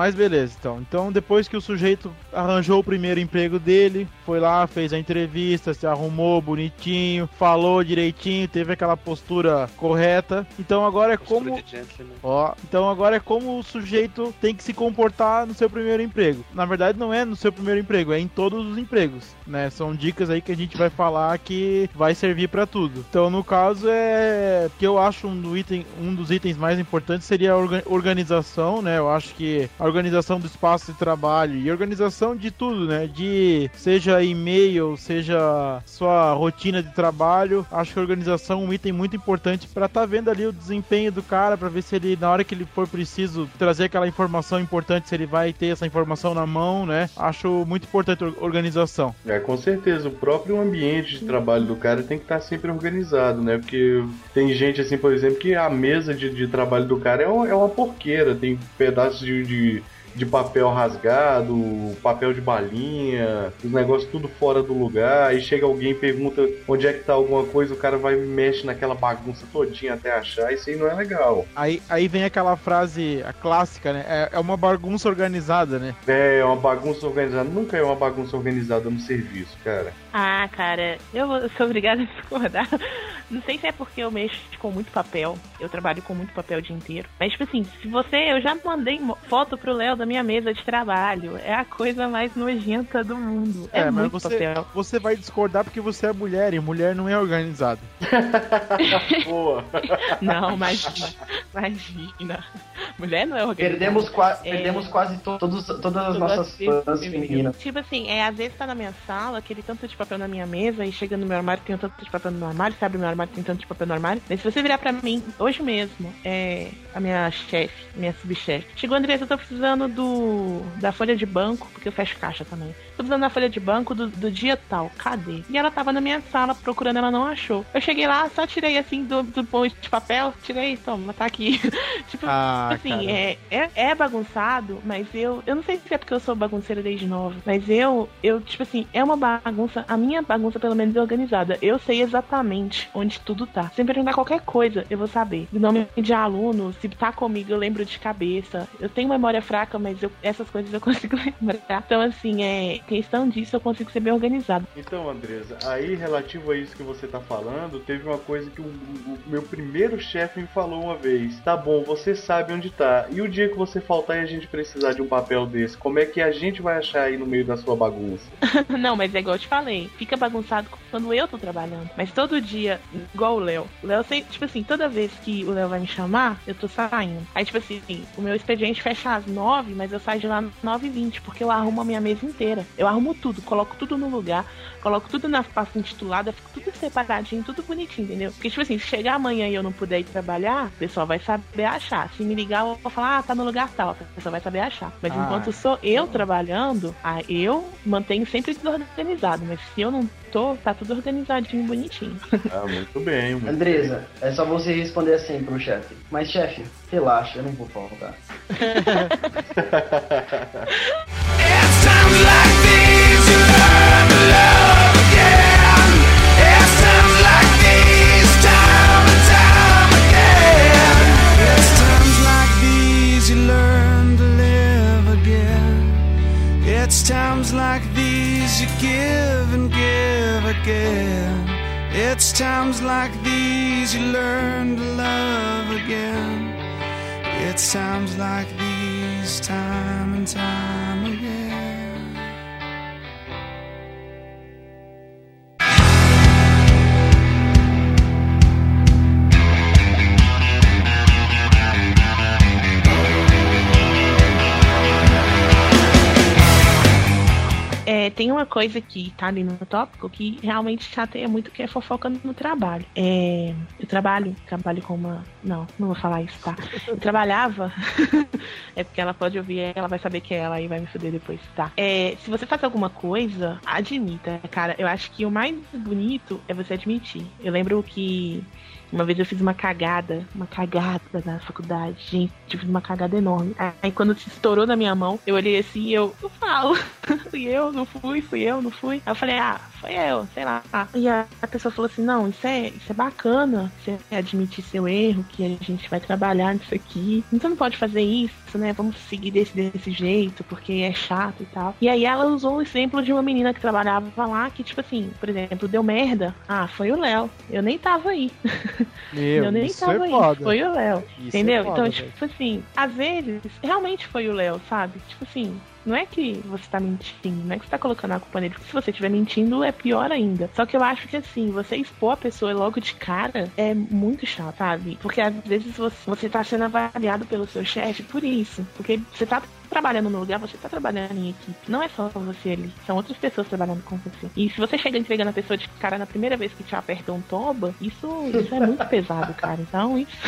Mas beleza, então. Então, depois que o sujeito arranjou o primeiro emprego dele, foi lá, fez a entrevista, se arrumou bonitinho, falou direitinho, teve aquela postura correta. Então agora é Postura como. Ó, então agora é como o sujeito tem que se comportar no seu primeiro emprego. Na verdade, não é no seu primeiro emprego, é em todos os empregos, né? São dicas aí que a gente vai falar que vai servir pra tudo. Então, no caso, é que eu acho um, do item, um dos itens mais importantes seria a orga- organização, né? Eu acho que a organização do espaço de trabalho e organização de tudo, né? De seja e-mail, seja sua rotina de trabalho. Acho que a organização é um item muito importante para estar vendo ali o desempenho do cara, para ver se ele na hora que ele for preciso trazer aquela informação importante, se ele vai ter essa informação na mão, né? Acho muito importante a or- organização. É, com certeza, o próprio ambiente de trabalho do cara tem que estar sempre organizado, né? Porque tem gente, assim, por exemplo, que a mesa de, de trabalho do cara é, é uma porqueira, tem pedaços de, de, de papel rasgado, papel de balinha, os negócios tudo fora do lugar, aí chega alguém e pergunta onde é que tá alguma coisa, o cara vai e mexe naquela bagunça todinha até achar, isso aí não é legal. Aí, aí vem aquela frase, a clássica, né? É, é uma bagunça organizada, né? É, uma bagunça organizada, nunca é uma bagunça organizada no serviço, cara. Ah, cara, eu sou obrigada a discordar. Não sei se é porque eu mexo com muito papel. Eu trabalho com muito papel o dia inteiro. Mas, tipo assim, se você. Eu já mandei foto pro Léo da minha mesa de trabalho. É a coisa mais nojenta do mundo. É, mas muito você, papel. você vai discordar porque você é mulher e mulher não é organizada. Boa. Não, imagina. Imagina. Mulher não é organizada. Perdemos, qua É. perdemos quase to- todos, todas as nossas fãs femininas. femininas. Tipo assim, é, às vezes tá na minha sala, aquele tanto de papel na minha mesa, e chega no meu armário, tem um tanto de papel no meu armário, abre meu armário, tem tanto de papel no armário. Mas se você virar pra mim, hoje mesmo, é a minha chefe, minha subchefe. Chegou, Andressa, eu tô precisando do da folha de banco, porque eu fecho caixa também. Precisando da folha de banco do, do dia tal, cadê? E ela tava na minha sala procurando, ela não achou. Eu cheguei lá, só tirei assim do, do pão de papel, tirei, toma, tá aqui. tipo, Ah, assim, é, é, é bagunçado, mas eu. Eu não sei se é porque eu sou bagunceira desde nova, mas eu, eu, tipo assim, é uma bagunça. A minha bagunça, pelo menos, é organizada. Eu sei exatamente onde tudo tá. Se me perguntar qualquer coisa, eu vou saber. O nome de aluno, se tá comigo, eu lembro de cabeça. Eu tenho memória fraca, mas eu- essas coisas eu consigo lembrar. Então, assim, é questão disso, eu consigo ser bem organizado. Então, Andresa, aí relativo a isso que você tá falando, teve uma coisa que o, o- meu primeiro chefe me falou uma vez. Tá bom, você sabe onde tá. E o dia que você faltar e a gente precisar de um papel desse, como é que a gente vai achar aí no meio da sua bagunça? Não, mas é igual eu te falei. Fica bagunçado quando eu tô trabalhando. Mas todo dia, igual o Léo. O Léo sempre, tipo assim, toda vez que o Léo vai me chamar, eu tô saindo. Aí, tipo assim, o meu expediente fecha às nove, mas eu saio de lá às nove e vinte, porque eu arrumo a minha mesa inteira. Eu arrumo tudo, coloco tudo no lugar, coloco tudo nas pastas intituladas, fico tudo separadinho, tudo bonitinho, entendeu? Porque, tipo assim, se chegar amanhã e eu não puder ir trabalhar, o pessoal vai saber achar. Se me ligar, eu vou falar, ah, tá no lugar tal, o pessoal vai saber achar. Mas Ah. enquanto sou eu trabalhando, ah, eu mantenho sempre tudo organizado. Mas se eu não tô, tá tudo organizadinho, bonitinho. Ah, muito bem. Muito Andresa, é só você responder assim pro chefe. Mas chefe, relaxa, eu não vou faltar. It's times like tem uma coisa que tá ali no tópico que realmente chateia muito, que é fofoca no trabalho. É, eu trabalho, trabalho com uma. Não, não vou falar isso, tá? Eu trabalhava. é porque ela pode ouvir, ela vai saber que é ela e vai me foder depois, tá? É, se você faz alguma coisa, admita, cara. Eu acho que o mais bonito é você admitir. Eu lembro que uma vez eu fiz uma cagada, uma cagada na faculdade. Gente, fiz uma cagada enorme. Aí quando se estourou na minha mão, eu olhei assim e eu, eu falo. fui eu, não fui, fui eu, não fui. Aí eu falei, ah, foi eu, sei lá. E a, a pessoa falou assim, não, isso é, isso é bacana, você admitir seu erro, que a gente vai trabalhar nisso aqui. Então não pode fazer isso, né? Vamos seguir desse, desse jeito, porque é chato e tal. E aí ela usou o exemplo de uma menina que trabalhava lá, que, tipo assim, por exemplo, deu merda. Ah, foi o Léo. Eu nem tava aí. Meu, eu nem isso tava é aí. foda. Foi o Léo. Isso Entendeu? é foda, então, tipo assim, às vezes, realmente foi o Léo, sabe? Tipo assim, não é que você tá mentindo, não é que você tá colocando a culpa nele, porque se você estiver mentindo é pior ainda. Só que eu acho que assim, você expor a pessoa logo de cara é muito chato, sabe? Porque às vezes você, você tá sendo avaliado pelo seu chefe por isso. Porque você tá trabalhando no lugar, você tá trabalhando em equipe. Não é só você ali, são outras pessoas trabalhando com você. E se você chega entregando a pessoa de cara na primeira vez que te aperta um toba, isso, isso é muito pesado, cara. Então isso.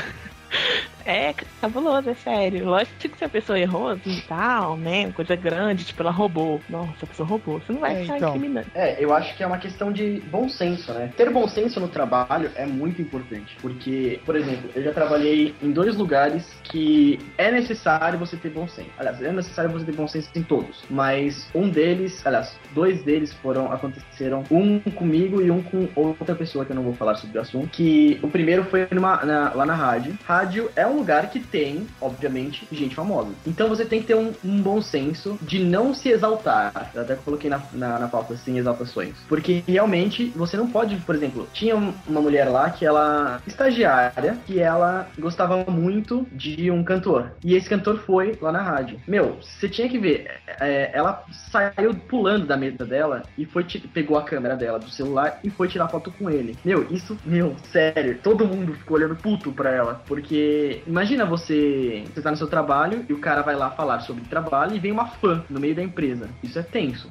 É cabuloso, é sério. Lógico que se a pessoa errou assim, e tal, né? Coisa grande, tipo, ela roubou. Nossa, a pessoa roubou. Você não vai É, ficar então. incriminando. É, eu acho que é uma questão de bom senso, né? Ter bom senso no trabalho é muito importante. Porque, por exemplo, eu já trabalhei em dois lugares que é necessário você ter bom senso. Aliás, é necessário você ter bom senso em todos. Mas um deles, aliás, dois deles foram, aconteceram, um comigo e um com outra pessoa que eu não vou falar sobre o assunto. Que o primeiro foi numa- na- lá na rádio. Rádio é um lugar que tem, obviamente, gente famosa. Então você tem que ter um, um bom senso de não se exaltar. Eu até coloquei na, na, na pauta assim, exaltações. Porque realmente você não pode, por exemplo, tinha um- uma mulher lá que ela, estagiária, que ela gostava muito de um cantor. E esse cantor foi lá na rádio. Meu, você tinha que ver, é, ela saiu pulando da mesa dela e foi pegou a câmera dela do celular e foi tirar foto com ele. Meu, isso, meu, sério, todo mundo ficou olhando puto pra ela. Porque imagina você, você tá no seu trabalho e o cara vai lá falar sobre trabalho e vem uma fã no meio da empresa. Isso é tenso.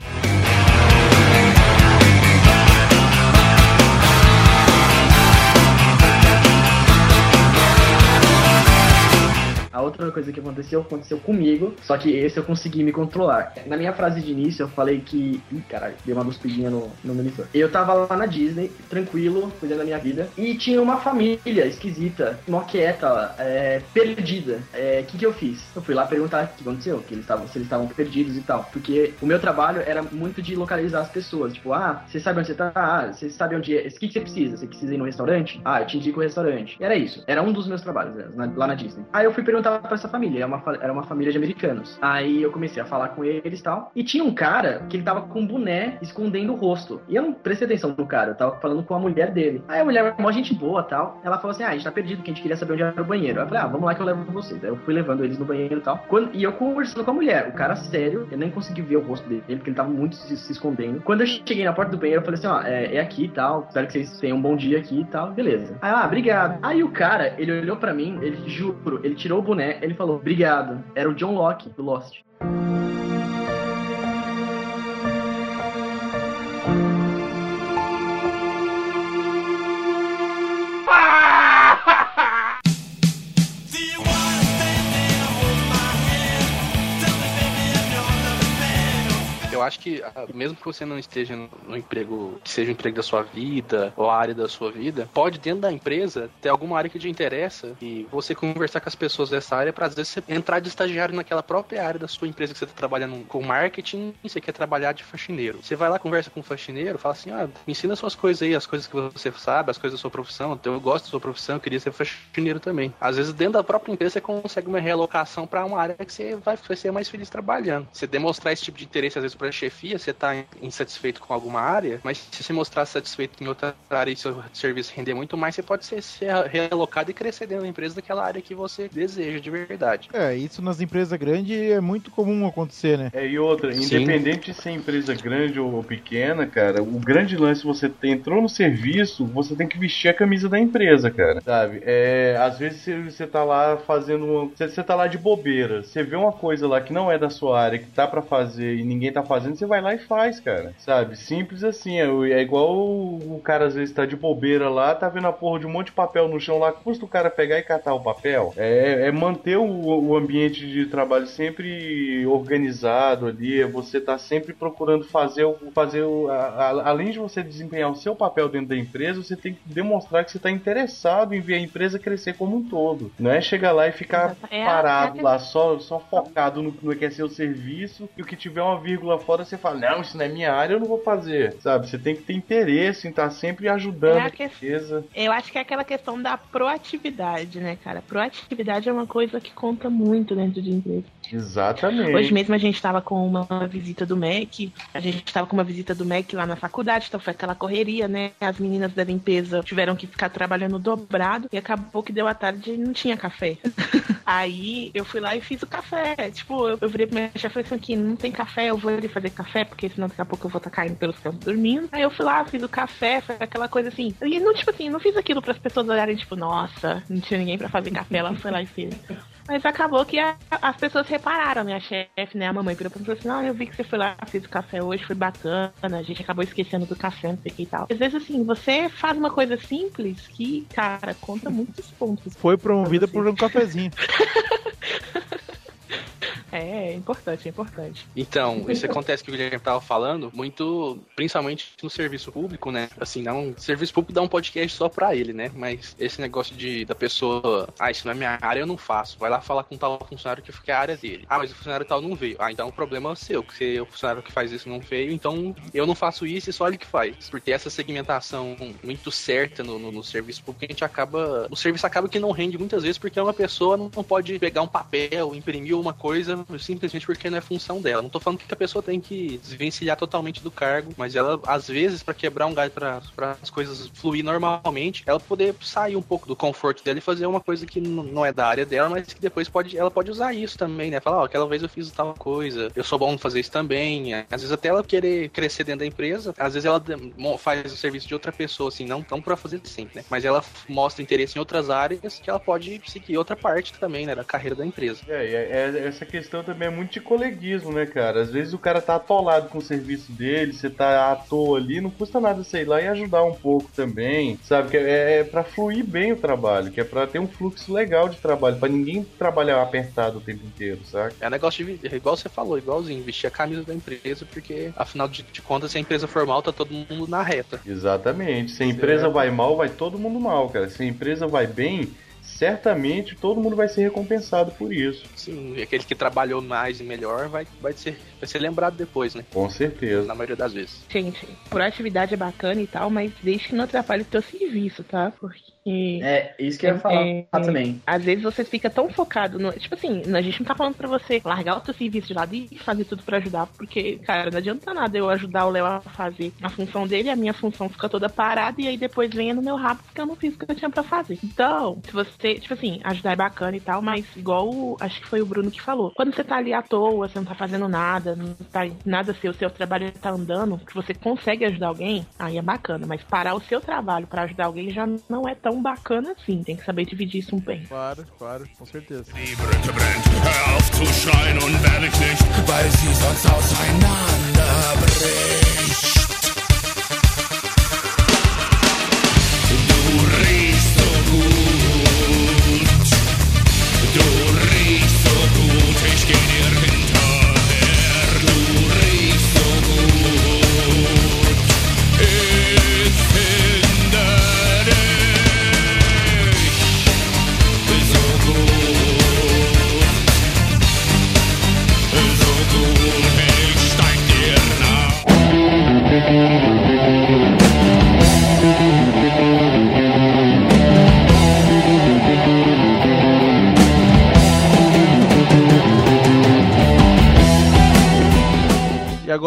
A outra coisa que aconteceu, aconteceu comigo, só que esse eu consegui me controlar. Na minha frase de início, eu falei que. Ih, caralho, deu uma cuspidinha no, no monitor. Eu tava lá na Disney, tranquilo, cuidando da minha vida, e tinha uma família esquisita, mó quieta, é, perdida. O que, que eu fiz? Eu fui lá perguntar o que aconteceu, que eles estavam, se eles estavam perdidos e tal. Porque o meu trabalho era muito de localizar as pessoas. Tipo, ah, você sabe onde você tá? Ah, você sabe onde é. O que, que você precisa? Você precisa ir no restaurante? Ah, eu te indico o restaurante. Era isso. Era um dos meus trabalhos né, lá na Disney. Aí eu fui perguntar pra essa família. Era uma, era uma família de americanos. Aí eu comecei a falar com eles e tal. E tinha um cara que ele tava com um boné escondendo o rosto. E eu não prestei atenção no cara. Eu tava falando com a mulher dele. Aí a mulher, mó gente boa tal. Ela falou assim: Ah, a gente tá perdido, que a gente queria saber onde era o banheiro. Aí eu falei: Ah, vamos lá que eu levo vocês. Aí eu fui levando eles no banheiro e tal. Quando- e eu conversando com a mulher. O cara, sério, eu nem consegui ver o rosto dele, porque ele tava muito se, se escondendo. Quando eu cheguei na porta do banheiro, eu falei assim: Ó, é, é aqui e tal. Espero que vocês tenham um bom dia aqui e tal. Beleza. Aí, ah, obrigado. Aí o cara, ele olhou pra mim, ele juro, ele tirou o ele falou: Obrigado. Era o John Locke do Lost. Que ah, mesmo que você não esteja no emprego que seja o emprego da sua vida ou a área da sua vida, pode dentro da empresa ter alguma área que te interessa e você conversar com as pessoas dessa área para às vezes você entrar de estagiário naquela própria área da sua empresa que você está trabalhando com marketing e você quer trabalhar de faxineiro. Você vai lá, conversa com o faxineiro, fala assim: ah, me ensina suas coisas aí, as coisas que você sabe, as coisas da sua profissão. Então, eu gosto da sua profissão, eu queria ser faxineiro também. Às vezes, dentro da própria empresa, você consegue uma realocação para uma área que você vai, vai ser mais feliz trabalhando. Você demonstrar esse tipo de interesse, às vezes, para chefia, você tá insatisfeito com alguma área, mas se você mostrar satisfeito em outra área e seu serviço render muito mais, você pode ser, ser realocado e crescer dentro da empresa daquela área que você deseja de verdade. É, isso nas empresas grandes é muito comum acontecer, né? É, e outra, Sim. independente de ser empresa grande ou pequena, cara, o grande lance você entrou no serviço, você tem que vestir a camisa da empresa, cara. Sabe? É, às vezes você, tá lá fazendo. uma- Você, você tá lá de bobeira. Você vê uma coisa lá que não é da sua área, que tá pra fazer e ninguém tá fazendo, você vai lá e faz, cara. Sabe? Simples assim. É, é igual o, cara às vezes tá de bobeira lá, tá vendo a porra de um monte de papel no chão lá, custa o cara pegar e catar o papel. É, é manter o, o ambiente de trabalho sempre organizado ali, é você tá sempre procurando fazer o fazer o, a- a- além de você desempenhar o seu papel dentro da empresa, você tem que demonstrar que você está interessado em ver a empresa crescer como um todo. Não é chegar lá e ficar É a- parado é lá só só focado no, no que é seu serviço e o que tiver uma vírgula fora você fala não isso não é minha área eu não vou fazer, sabe? Você tem que ter interesse em estar sempre ajudando É a que- empresa. Eu acho que é aquela questão da proatividade, né, cara? Proatividade é uma coisa que conta muito dentro de empresa. Exatamente. Hoje mesmo a gente estava com uma visita do MEC, a gente estava com uma visita do MEC lá na faculdade, então foi aquela correria, né? As meninas da limpeza tiveram que ficar trabalhando dobrado e acabou que deu a tarde e não tinha café. Aí eu fui lá e fiz o café. Tipo, eu, virei pra minha chefe e falei assim: aqui, não tem café, eu vou ali fazer café, porque senão daqui a pouco eu vou estar caindo pelos cantos dormindo. Aí eu fui lá, fiz o café, foi aquela coisa assim. E não, tipo assim, não fiz aquilo para as pessoas olharem, tipo, nossa, não tinha ninguém para fazer café, ela foi lá e fez. Mas acabou que a- as pessoas repararam, minha chefe, né? A mamãe virou pra mim e falou assim: Não, eu vi que você foi lá, fez o café hoje, foi bacana, a gente acabou esquecendo do café, não sei o que e tal. Às vezes, assim, você faz uma coisa simples que, cara, conta muitos pontos. Foi promovida Pra por um cafezinho. É, é importante, é importante. Então, isso acontece que o Guilherme tava falando, muito, principalmente no serviço público, né? Assim, não, serviço público dá um podcast só pra ele, né? Mas esse negócio de da pessoa, ah, isso não é minha área, eu não faço. Vai lá falar com tal funcionário que é a área dele. Ah, mas o funcionário tal não veio. Ah, então o problema é seu, porque o funcionário que faz isso não veio, então eu não faço isso e só ele que faz. Porque essa segmentação muito certa no, no, no serviço público, a gente acaba. O serviço acaba que não rende muitas vezes porque uma pessoa não, não pode pegar um papel, imprimir uma coisa simplesmente porque não é função dela. Não tô falando que a pessoa tem que desvencilhar totalmente do cargo, mas ela, às vezes, pra quebrar um galho para as coisas fluir normalmente, ela poder sair um pouco do conforto dela e fazer uma coisa que não é da área dela, mas que depois pode, ela pode usar isso também, né? Falar, ó, aquela vez eu fiz tal coisa, eu sou bom em fazer isso também. Às vezes até ela querer crescer dentro da empresa, às vezes ela faz o serviço de outra pessoa, assim, não tão pra fazer sempre, né? Mas ela mostra interesse em outras áreas que ela pode seguir outra parte também, né? Da carreira da empresa. É, é- é- essa questão também é muito de coleguismo, né, cara? Às vezes o cara tá atolado com o serviço dele, você tá à toa ali, não custa nada ir lá e ajudar um pouco também, sabe? Que é, é para fluir bem o trabalho, que é pra ter um fluxo legal de trabalho, pra ninguém trabalhar apertado o tempo inteiro, sabe? É negócio de, é igual você falou, igualzinho, vestir a camisa da empresa, porque afinal de, de contas, se a empresa for mal, tá todo mundo na reta. Exatamente. Se a empresa Certo. vai mal, vai todo mundo mal, cara. Se a empresa vai bem, certamente todo mundo vai ser recompensado por isso. Sim, e aquele que trabalhou mais e melhor vai, vai, ser, vai ser lembrado depois, né? Com certeza. Na maioria das vezes. Gente, proatividade é bacana e tal, mas desde que não atrapalhe o teu serviço, tá? Porque. É, isso que eu ia falar É, também. Às vezes você fica tão focado no. Tipo assim, a gente não tá falando pra você largar o teu serviço de lado e fazer tudo pra ajudar, porque, cara, não adianta nada eu ajudar o Léo a fazer a função dele, a minha função fica toda parada e aí depois venha no meu rabo porque eu não fiz o que eu tinha pra fazer. Então, se você, tipo assim, ajudar é bacana e tal, mas igual o- acho que foi o Bruno que falou. Quando você tá ali à toa, você não tá fazendo nada, não tá nada seu, o seu trabalho tá andando, que você consegue ajudar alguém, aí é bacana. Mas parar o seu trabalho pra ajudar alguém já não é tão bacana assim. Tem que saber dividir isso um bem. Claro, claro, com certeza. Hör auf zu schreien und werde ich nicht, weil sie sonst auseinanderbricht.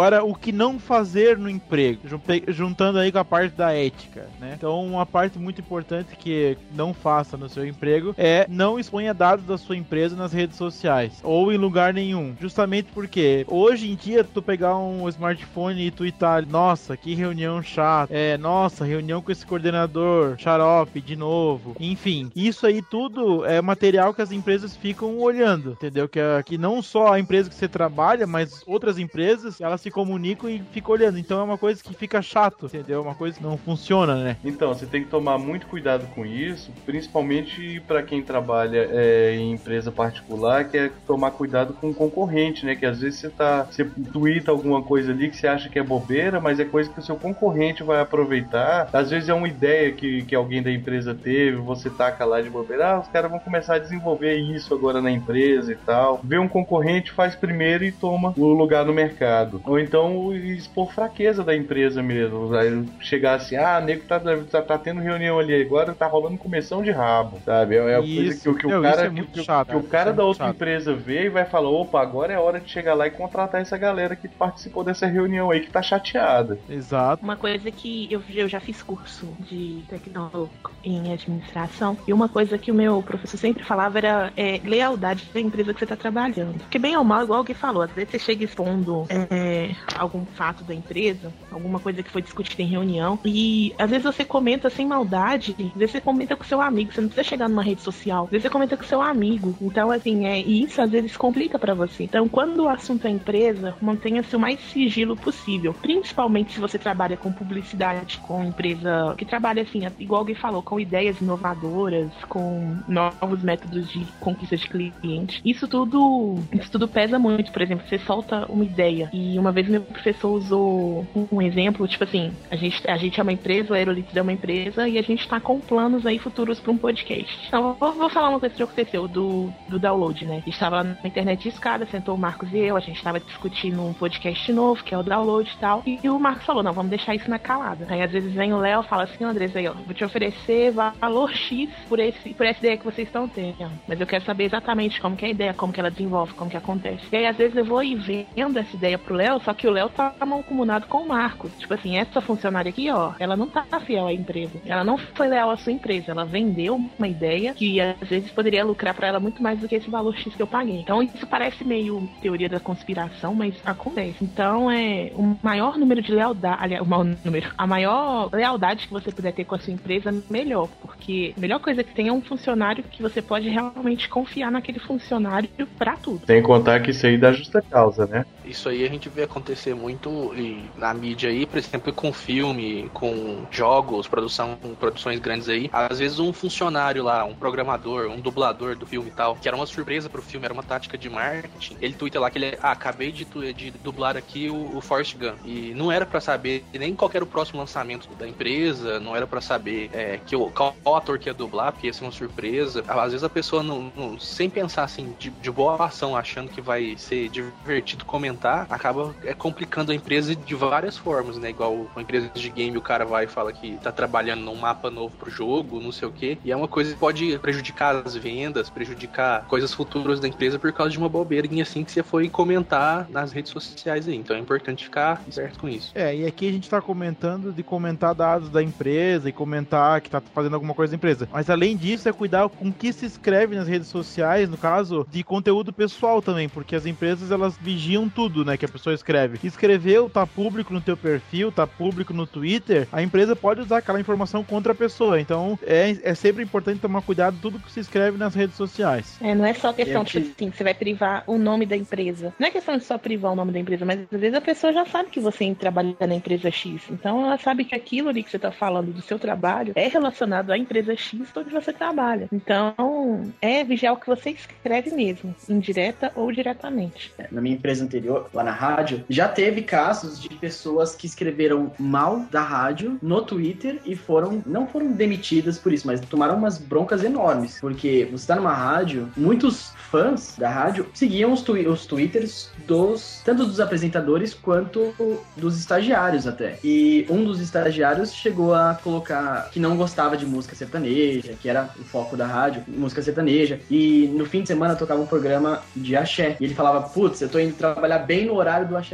Agora, o que não fazer no emprego, juntando aí com a parte da ética, né? Então, uma parte muito importante que não faça no seu emprego é não exponha dados da sua empresa nas redes sociais ou em lugar nenhum. Justamente porque hoje em dia tu pegar um smartphone e tweetar, nossa, que reunião chata, é, nossa, reunião com esse coordenador, xarope de novo. Enfim, isso aí tudo é material que as empresas ficam olhando, entendeu? Que, que não só a empresa que você trabalha, mas outras empresas, elas se comunicam e ficam olhando. Então é uma coisa que fica chato, entendeu? É uma coisa que não funciona, né? Então, você tem que tomar muito cuidado com isso, principalmente para quem trabalha é, em empresa particular, que é tomar cuidado com o concorrente, né? Que às vezes você tá, você twitta alguma coisa ali que você acha que é bobeira, mas é coisa que o seu concorrente vai aproveitar. Às vezes é uma ideia que, que alguém da empresa teve, você taca lá de bobeira, ah, os caras vão começar a desenvolver isso agora na empresa e tal. Vê um concorrente, faz primeiro e toma o lugar no mercado. Ou então expor fraqueza da empresa mesmo. Aí chegar assim, ah, nego tá, tá, tá tendo reunião ali agora, tá rolando começão de rabo, sabe? É a coisa que, o- que o cara, é que, que- chato, que o cara. cara Isso é da outra chato. empresa vê e vai falar, opa, agora é hora de chegar lá e contratar essa galera que participou dessa reunião aí que tá chateada. Exato. Uma coisa que eu, eu já fiz curso de tecnólogo em administração e uma coisa que o meu professor sempre falava era é, lealdade da empresa que você está trabalhando. Porque bem ou mal, igual alguém falou, às vezes você chega expondo é, algum fato da empresa, alguma coisa que foi discutida em reunião e às vezes você comenta sem maldade, às vezes você comenta com seu amigo, você não precisa chegar numa rede social, às vezes você comenta com seu amigo. Então, assim, é, e isso às vezes complica para você. Então, quando o assunto é empresa, mantenha-se o mais sigilo possível, principalmente se você trabalha com publicidade, com empresa que trabalha assim, igual alguém falou, com ideias inovadoras, com novos métodos de conquista de cliente. Isso tudo, isso tudo pesa muito. Por exemplo, você solta uma ideia e uma vez meu professor usou um exemplo, tipo assim, a gente, a gente é uma empresa, o Aerolitz é uma empresa e a gente tá com planos aí futuros para um podcast. Então, vou, vou falar uma coisa que aconteceu do, do download, né? A gente tava na internet de escada, sentou o Marcos e eu, a gente tava discutindo um podcast novo, que é o download e tal. E o Marcos falou, não, vamos deixar isso na calada. Aí às vezes vem o Léo fala assim, Andrés, aí, ó, vou te oferecer valor X por, esse, por essa ideia que vocês estão tendo. Mas eu quero saber exatamente como que é a ideia, como que ela desenvolve, como que acontece. E aí às vezes eu vou e vendo essa ideia pro Léo, só que o Léo tá mancomunado com o Marcos. Tipo assim, essa funcionária aqui, ó, ela não tá fiel à empresa. Ela não foi leal à sua empresa. Ela vendeu uma ideia que às vezes poderia lucrar pra ela muito mais do que esse valor X que eu paguei. Então isso parece meio teoria da conspiração, mas acontece. Então é o maior número de lealdade, aliás, o maior número, a maior lealdade que você puder ter com a sua empresa, melhor, porque a melhor coisa que tem é um funcionário que você pode realmente confiar naquele funcionário pra tudo. Sem contar que isso aí dá justa causa, né? Isso aí a gente vê acontecer muito e, na mídia aí, por exemplo, com filme, com jogos, produção, produções grandes aí. Às vezes um funcionário lá, um programador, um dublador do filme e tal, que era uma surpresa pro filme, era uma tática de marketing. Ele twitta lá que ele, ah, acabei de, de dublar aqui o, o Forrest Gump. E não era pra saber nem qual era o próximo lançamento da empresa, não era pra saber é, que qual, qual ator que ia dublar, porque ia ser uma surpresa. Às vezes a pessoa, não, não- sem pensar assim, de, de boa ação, achando que vai ser divertido comentar, acaba é, complicando a empresa de várias formas, né? Igual uma empresa de game, o cara vai e fala que tá trabalhando num mapa novo pro jogo, não sei o quê. E é uma coisa que pode prejudicar as vendas, prejudicar coisas futuras da empresa por causa de uma bobeirinha assim que você foi comentar nas redes sociais aí. Então é importante ficar esperto com isso. É, e aqui a gente tá comentando de comentar dados da empresa e comentar que tá fazendo alguma coisa da empresa. Mas além disso, é cuidar com o que se escreve nas redes sociais, no caso, de conteúdo pessoal também, porque as empresas elas vigiam tudo, né, que a pessoa escreve. Escreveu, tá público no teu perfil, tá público no Twitter, a empresa pode usar aquela informação contra a pessoa. Então, é, é sempre importante tomar cuidado com tudo que se escreve nas redes sociais. É, não é só questão, Eu te- tipo assim, que você vai privar o nome da empresa. Não é questão de só privar o nome da empresa, mas às vezes a pessoa já sabe que você trabalha na empresa X. Então ela sabe que aquilo ali que você tá falando do seu trabalho é relacionado à empresa X onde você trabalha. Então, é vigiar o que você escreve mesmo, indireta ou diretamente. na minha empresa anterior, lá na rádio, já teve casos de pessoas que escreveram mal da rádio no Twitter e foram, não foram demitidas por isso, mas tomaram umas broncas enormes. Porque você tá numa rádio, muitos fãs da rádio seguiam os, twi- os twitters dos, tanto dos apresentadores quanto dos estagiários até. E um dos estagiários chegou a colocar que não gostava de música sertaneja, que era o foco da rádio, música sertaneja. E no fim de semana tocava um programa de axé. E ele falava, putz, eu tô indo trabalhar bem no horário do axé.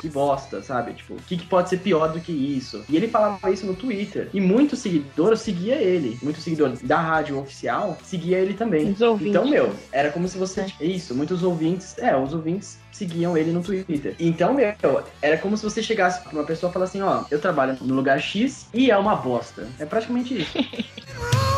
Que bosta, sabe? Tipo, o que, que pode ser pior do que isso? E ele falava isso no Twitter. E muitos seguidores seguia ele. Muitos seguidores da rádio oficial seguia ele também. Então, meu, era como se você. Isso, muitos ouvintes. É, os ouvintes seguiam ele no Twitter. Então, meu, era como se você chegasse pra uma pessoa e falasse assim, ó, eu trabalho no lugar X e é uma bosta. É praticamente isso.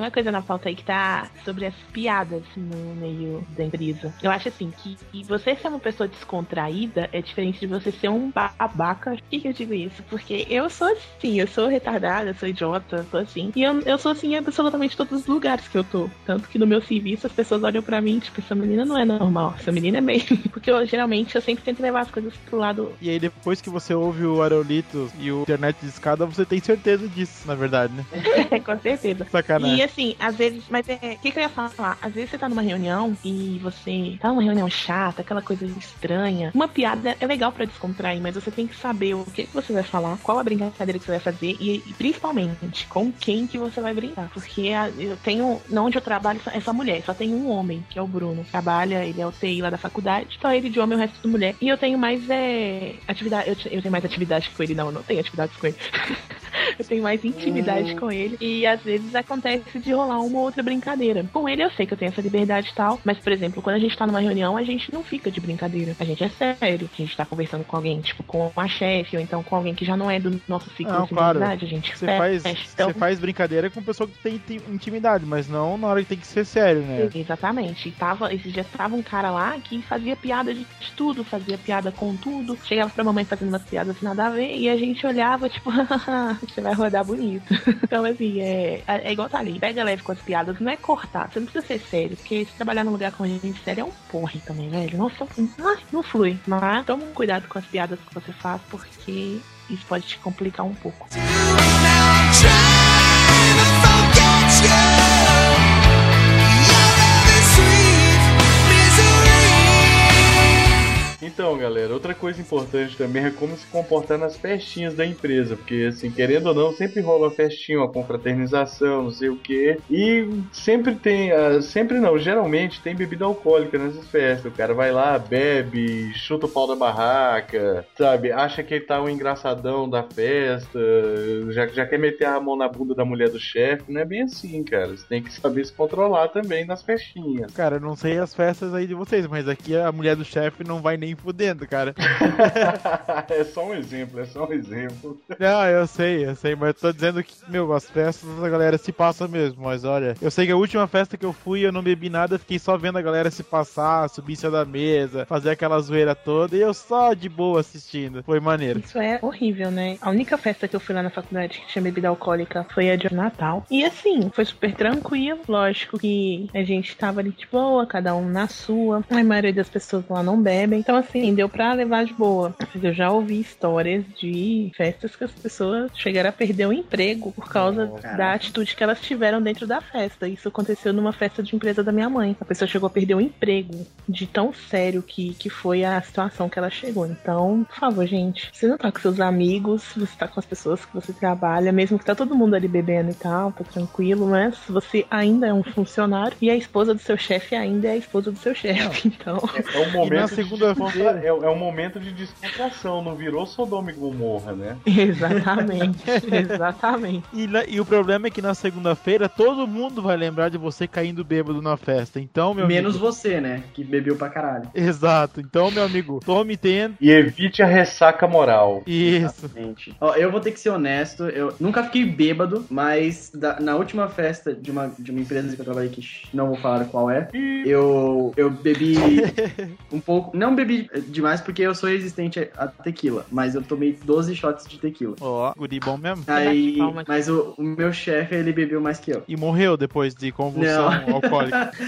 Tem uma coisa na pauta aí que tá sobre as piadas no meio da empresa. Eu acho assim que você ser uma pessoa descontraída é diferente de você ser um babaca. Por que, que eu digo isso? Porque eu sou assim, eu sou retardada, eu sou idiota, sou assim. E eu, eu sou assim em absolutamente todos os lugares que eu tô. Tanto que no meu serviço as pessoas olham pra mim, tipo, essa menina não é normal, essa menina é meio. Porque eu geralmente eu sempre tento levar as coisas pro lado E aí depois que você ouve o Aerolito e o Internet de Escada, você tem certeza disso, na verdade, né? com certeza. Sacanagem. E assim, às vezes, mas é, o que, que eu ia falar? Às vezes você tá numa reunião e você tá numa reunião chata, aquela coisa estranha. Uma piada é legal pra descontrair, mas você tem que saber o que, que você vai falar, qual a brincadeira que você vai fazer e, e principalmente com quem que você vai brincar. Porque a- eu tenho, não onde eu trabalho, é só mulher, só tem um homem, que é o Bruno. Trabalha, ele é o TI lá da faculdade, só ele de homem, o resto tudo mulher. E eu tenho mais é, atividade, eu, eu tenho mais atividade com ele, não, eu não tenho atividades com ele. eu tenho mais intimidade com ele. E às vezes acontece de rolar uma ou outra brincadeira. Com ele eu sei que eu tenho essa liberdade e tal. Mas, por exemplo, quando a gente tá numa reunião, a gente não fica de brincadeira. A gente é sério. A gente tá conversando com alguém, tipo, com a chefe, ou então com alguém que já não é do nosso ciclo Não, de claro. intimidade. A gente Você faz, Então, você faz brincadeira com pessoa que tem, tem intimidade, mas não na hora que tem que ser sério, né? Exatamente. E tava, esses dias tava um cara lá que fazia piada de tudo, fazia piada com tudo. Chegava pra mamãe fazendo umas piadas assim, nada a ver, e a gente olhava, tipo, você vai rodar bonito. então, assim, é, é igual tá ali. Pega leve com as piadas, não é cortar. Você não precisa ser sério, porque se trabalhar num lugar com gente séria é um porre também, velho. Nossa, ai, não flui. Mas toma cuidado com as piadas que você faz, porque isso pode te complicar um pouco. Então, galera, outra coisa importante também é como se comportar nas festinhas da empresa, porque assim, querendo ou não, sempre rola uma festinha, uma confraternização, não sei o que, e sempre tem, ah, sempre não, geralmente tem bebida alcoólica nessas festas. O cara vai lá, bebe, chuta o pau da barraca, sabe? Acha que ele tá o engraçadão da festa, já, já quer meter a mão na bunda da mulher do chefe. Não é bem assim, cara. Você tem que saber se controlar também nas festinhas. Cara, eu não sei as festas aí de vocês, mas aqui a mulher do chefe não vai nem fudendo, cara. é só um exemplo, é só um exemplo. Não, eu sei, eu sei, mas eu tô dizendo que, meu, as festas a galera se passa mesmo, mas olha, eu sei que a última festa que eu fui eu não bebi nada, fiquei só vendo a galera se passar, subir em cima da mesa, fazer aquela zoeira toda e eu só de boa assistindo. Foi maneiro. Isso é horrível, né? A única festa que eu fui lá na faculdade que tinha bebida alcoólica foi a de Natal. E assim, foi super tranquilo. Lógico que a gente tava ali de boa, cada um na sua. A maioria das pessoas lá não bebem. Então, assim, deu pra levar de boa. Eu já ouvi histórias de festas que as pessoas chegaram a perder o emprego por causa da atitude que elas tiveram dentro da festa. Isso aconteceu numa festa de empresa da minha mãe. A pessoa chegou a perder o emprego de tão sério que, que foi a situação que ela chegou. Então, por favor, gente, você não tá com seus amigos, você tá com as pessoas que você trabalha, mesmo que tá todo mundo ali bebendo e tal, tá tranquilo, mas você ainda é um funcionário e a esposa do seu chefe ainda é a esposa do seu chefe. Então, É um momento, na de segunda-feira- é, é um momento de descontração, não virou Sodoma e Gomorra, né? exatamente, exatamente. E, e o problema é que na segunda-feira todo mundo vai lembrar de você caindo bêbado na festa. Então, meu Menos amigo. você, né? Que bebeu pra caralho. Exato. Então, meu amigo, tome tempo. E evite a ressaca moral. Isso. Gente. Ó, eu vou ter que ser honesto, eu nunca fiquei bêbado, mas da- na última festa de uma, de uma empresa que eu trabalhei, que não vou falar qual é, eu, eu bebi um pouco. Não bebi demais porque eu sou resistente a tequila, mas eu tomei 12 shots de tequila. Ó, guri bom mesmo. Aí, aqui. mas o, o meu chefe, ele bebeu mais que eu. E morreu depois de convulsão Não. alcoólica.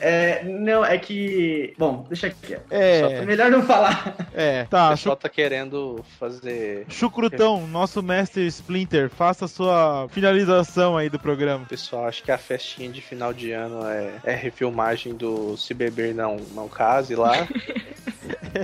É, não, é que. Bom, deixa quieto. É, É melhor não falar. é. O Tá, pessoal tá querendo fazer. Chucrutão, nosso mestre Splinter, faça a sua finalização aí do programa. O pessoal acha que a festinha de final de ano é, é refilmagem do Se Beber Não, não Case lá.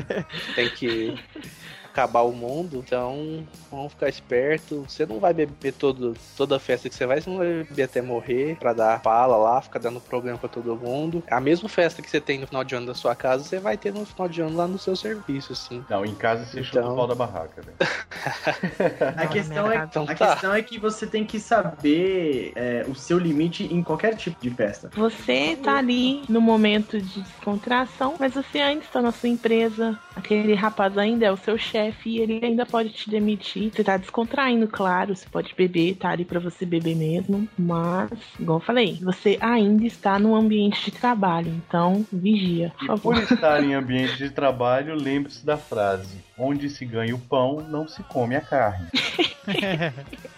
Tem que. acabar o mundo, então vamos ficar esperto. Você não vai beber todo, toda festa que você vai, você não vai beber até morrer pra dar pala lá, ficar dando problema pra todo mundo. A mesma festa que você tem no final de ano da sua casa, você vai ter no final de ano lá no seu serviço, assim. Não, em casa você chuta Então. o pau da barraca, velho. A questão, é, Então a tá. questão é que você tem que saber é, o seu limite em qualquer tipo de festa. Você tá ali no momento de descontração, mas você ainda está na sua empresa. Aquele rapaz ainda é o seu chefe e ele ainda pode te demitir. Você tá descontraindo, claro. Você pode beber, tá ali pra você beber mesmo. Mas, igual eu falei, você ainda está no ambiente de trabalho. Então, vigia, por E favor. por estar em ambiente de trabalho, lembre-se da frase: onde se ganha o pão, não se come a carne.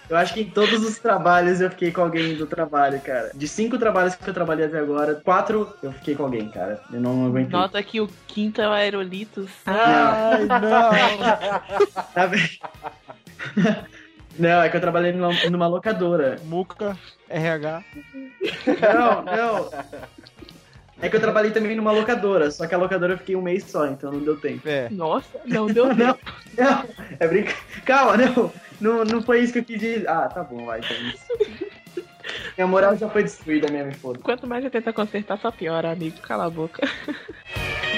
Eu acho que em todos os trabalhos eu fiquei com alguém do trabalho, cara. De cinco trabalhos que eu trabalhei até agora, quatro eu fiquei com alguém, cara. Eu não aguentei. Nota que o quinto é o Aerolitos. Ai, não! Tá? Não, é que eu trabalhei numa, numa locadora. Muca, RH. Não, não. É que eu trabalhei também numa locadora, só que a locadora eu fiquei um mês só, então não deu tempo. É. Nossa, não deu Não, tempo. não, é brinca... Calma, não, não. Não foi isso que eu quis dizer. Ah, tá bom, vai, então. Minha moral já foi destruída mesmo, foda. Quanto mais você tenta consertar, só piora, amigo. Cala a boca.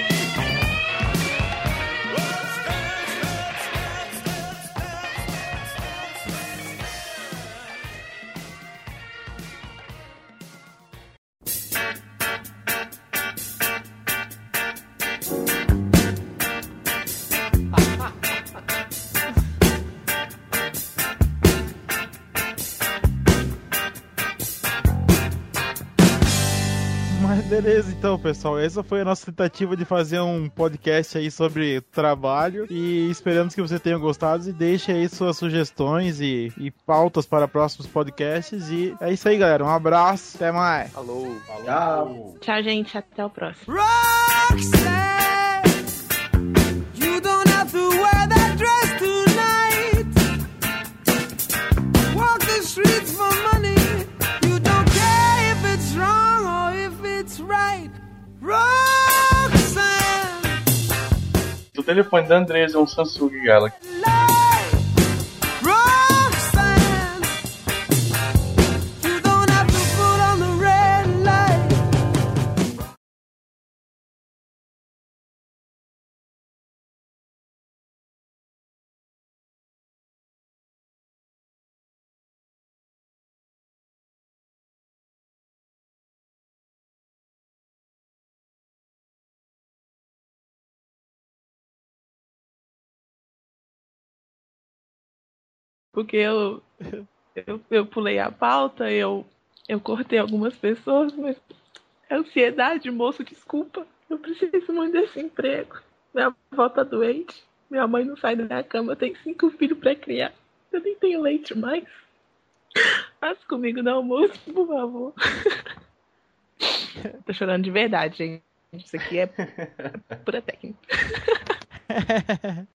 beleza, então, pessoal. Essa foi a nossa tentativa de fazer um podcast aí sobre trabalho. E esperamos que você tenha gostado. E deixe aí suas sugestões e, e pautas para próximos podcasts. E é isso aí, galera. Um abraço. Até mais. Falou. Tchau. Tchau, gente. Até o próximo. Roxanne, telefone da Andresa é um Samsung Galaxy. Porque eu, eu, eu pulei a pauta, eu, eu cortei algumas pessoas, mas é ansiedade, moço, desculpa. Eu preciso muito desse emprego. Minha avó tá doente, minha mãe não sai da minha cama, eu tenho cinco filhos pra criar. Eu nem tenho leite mais. Faz comigo no almoço, por favor. Tô chorando de verdade, gente. Isso aqui é pura técnica.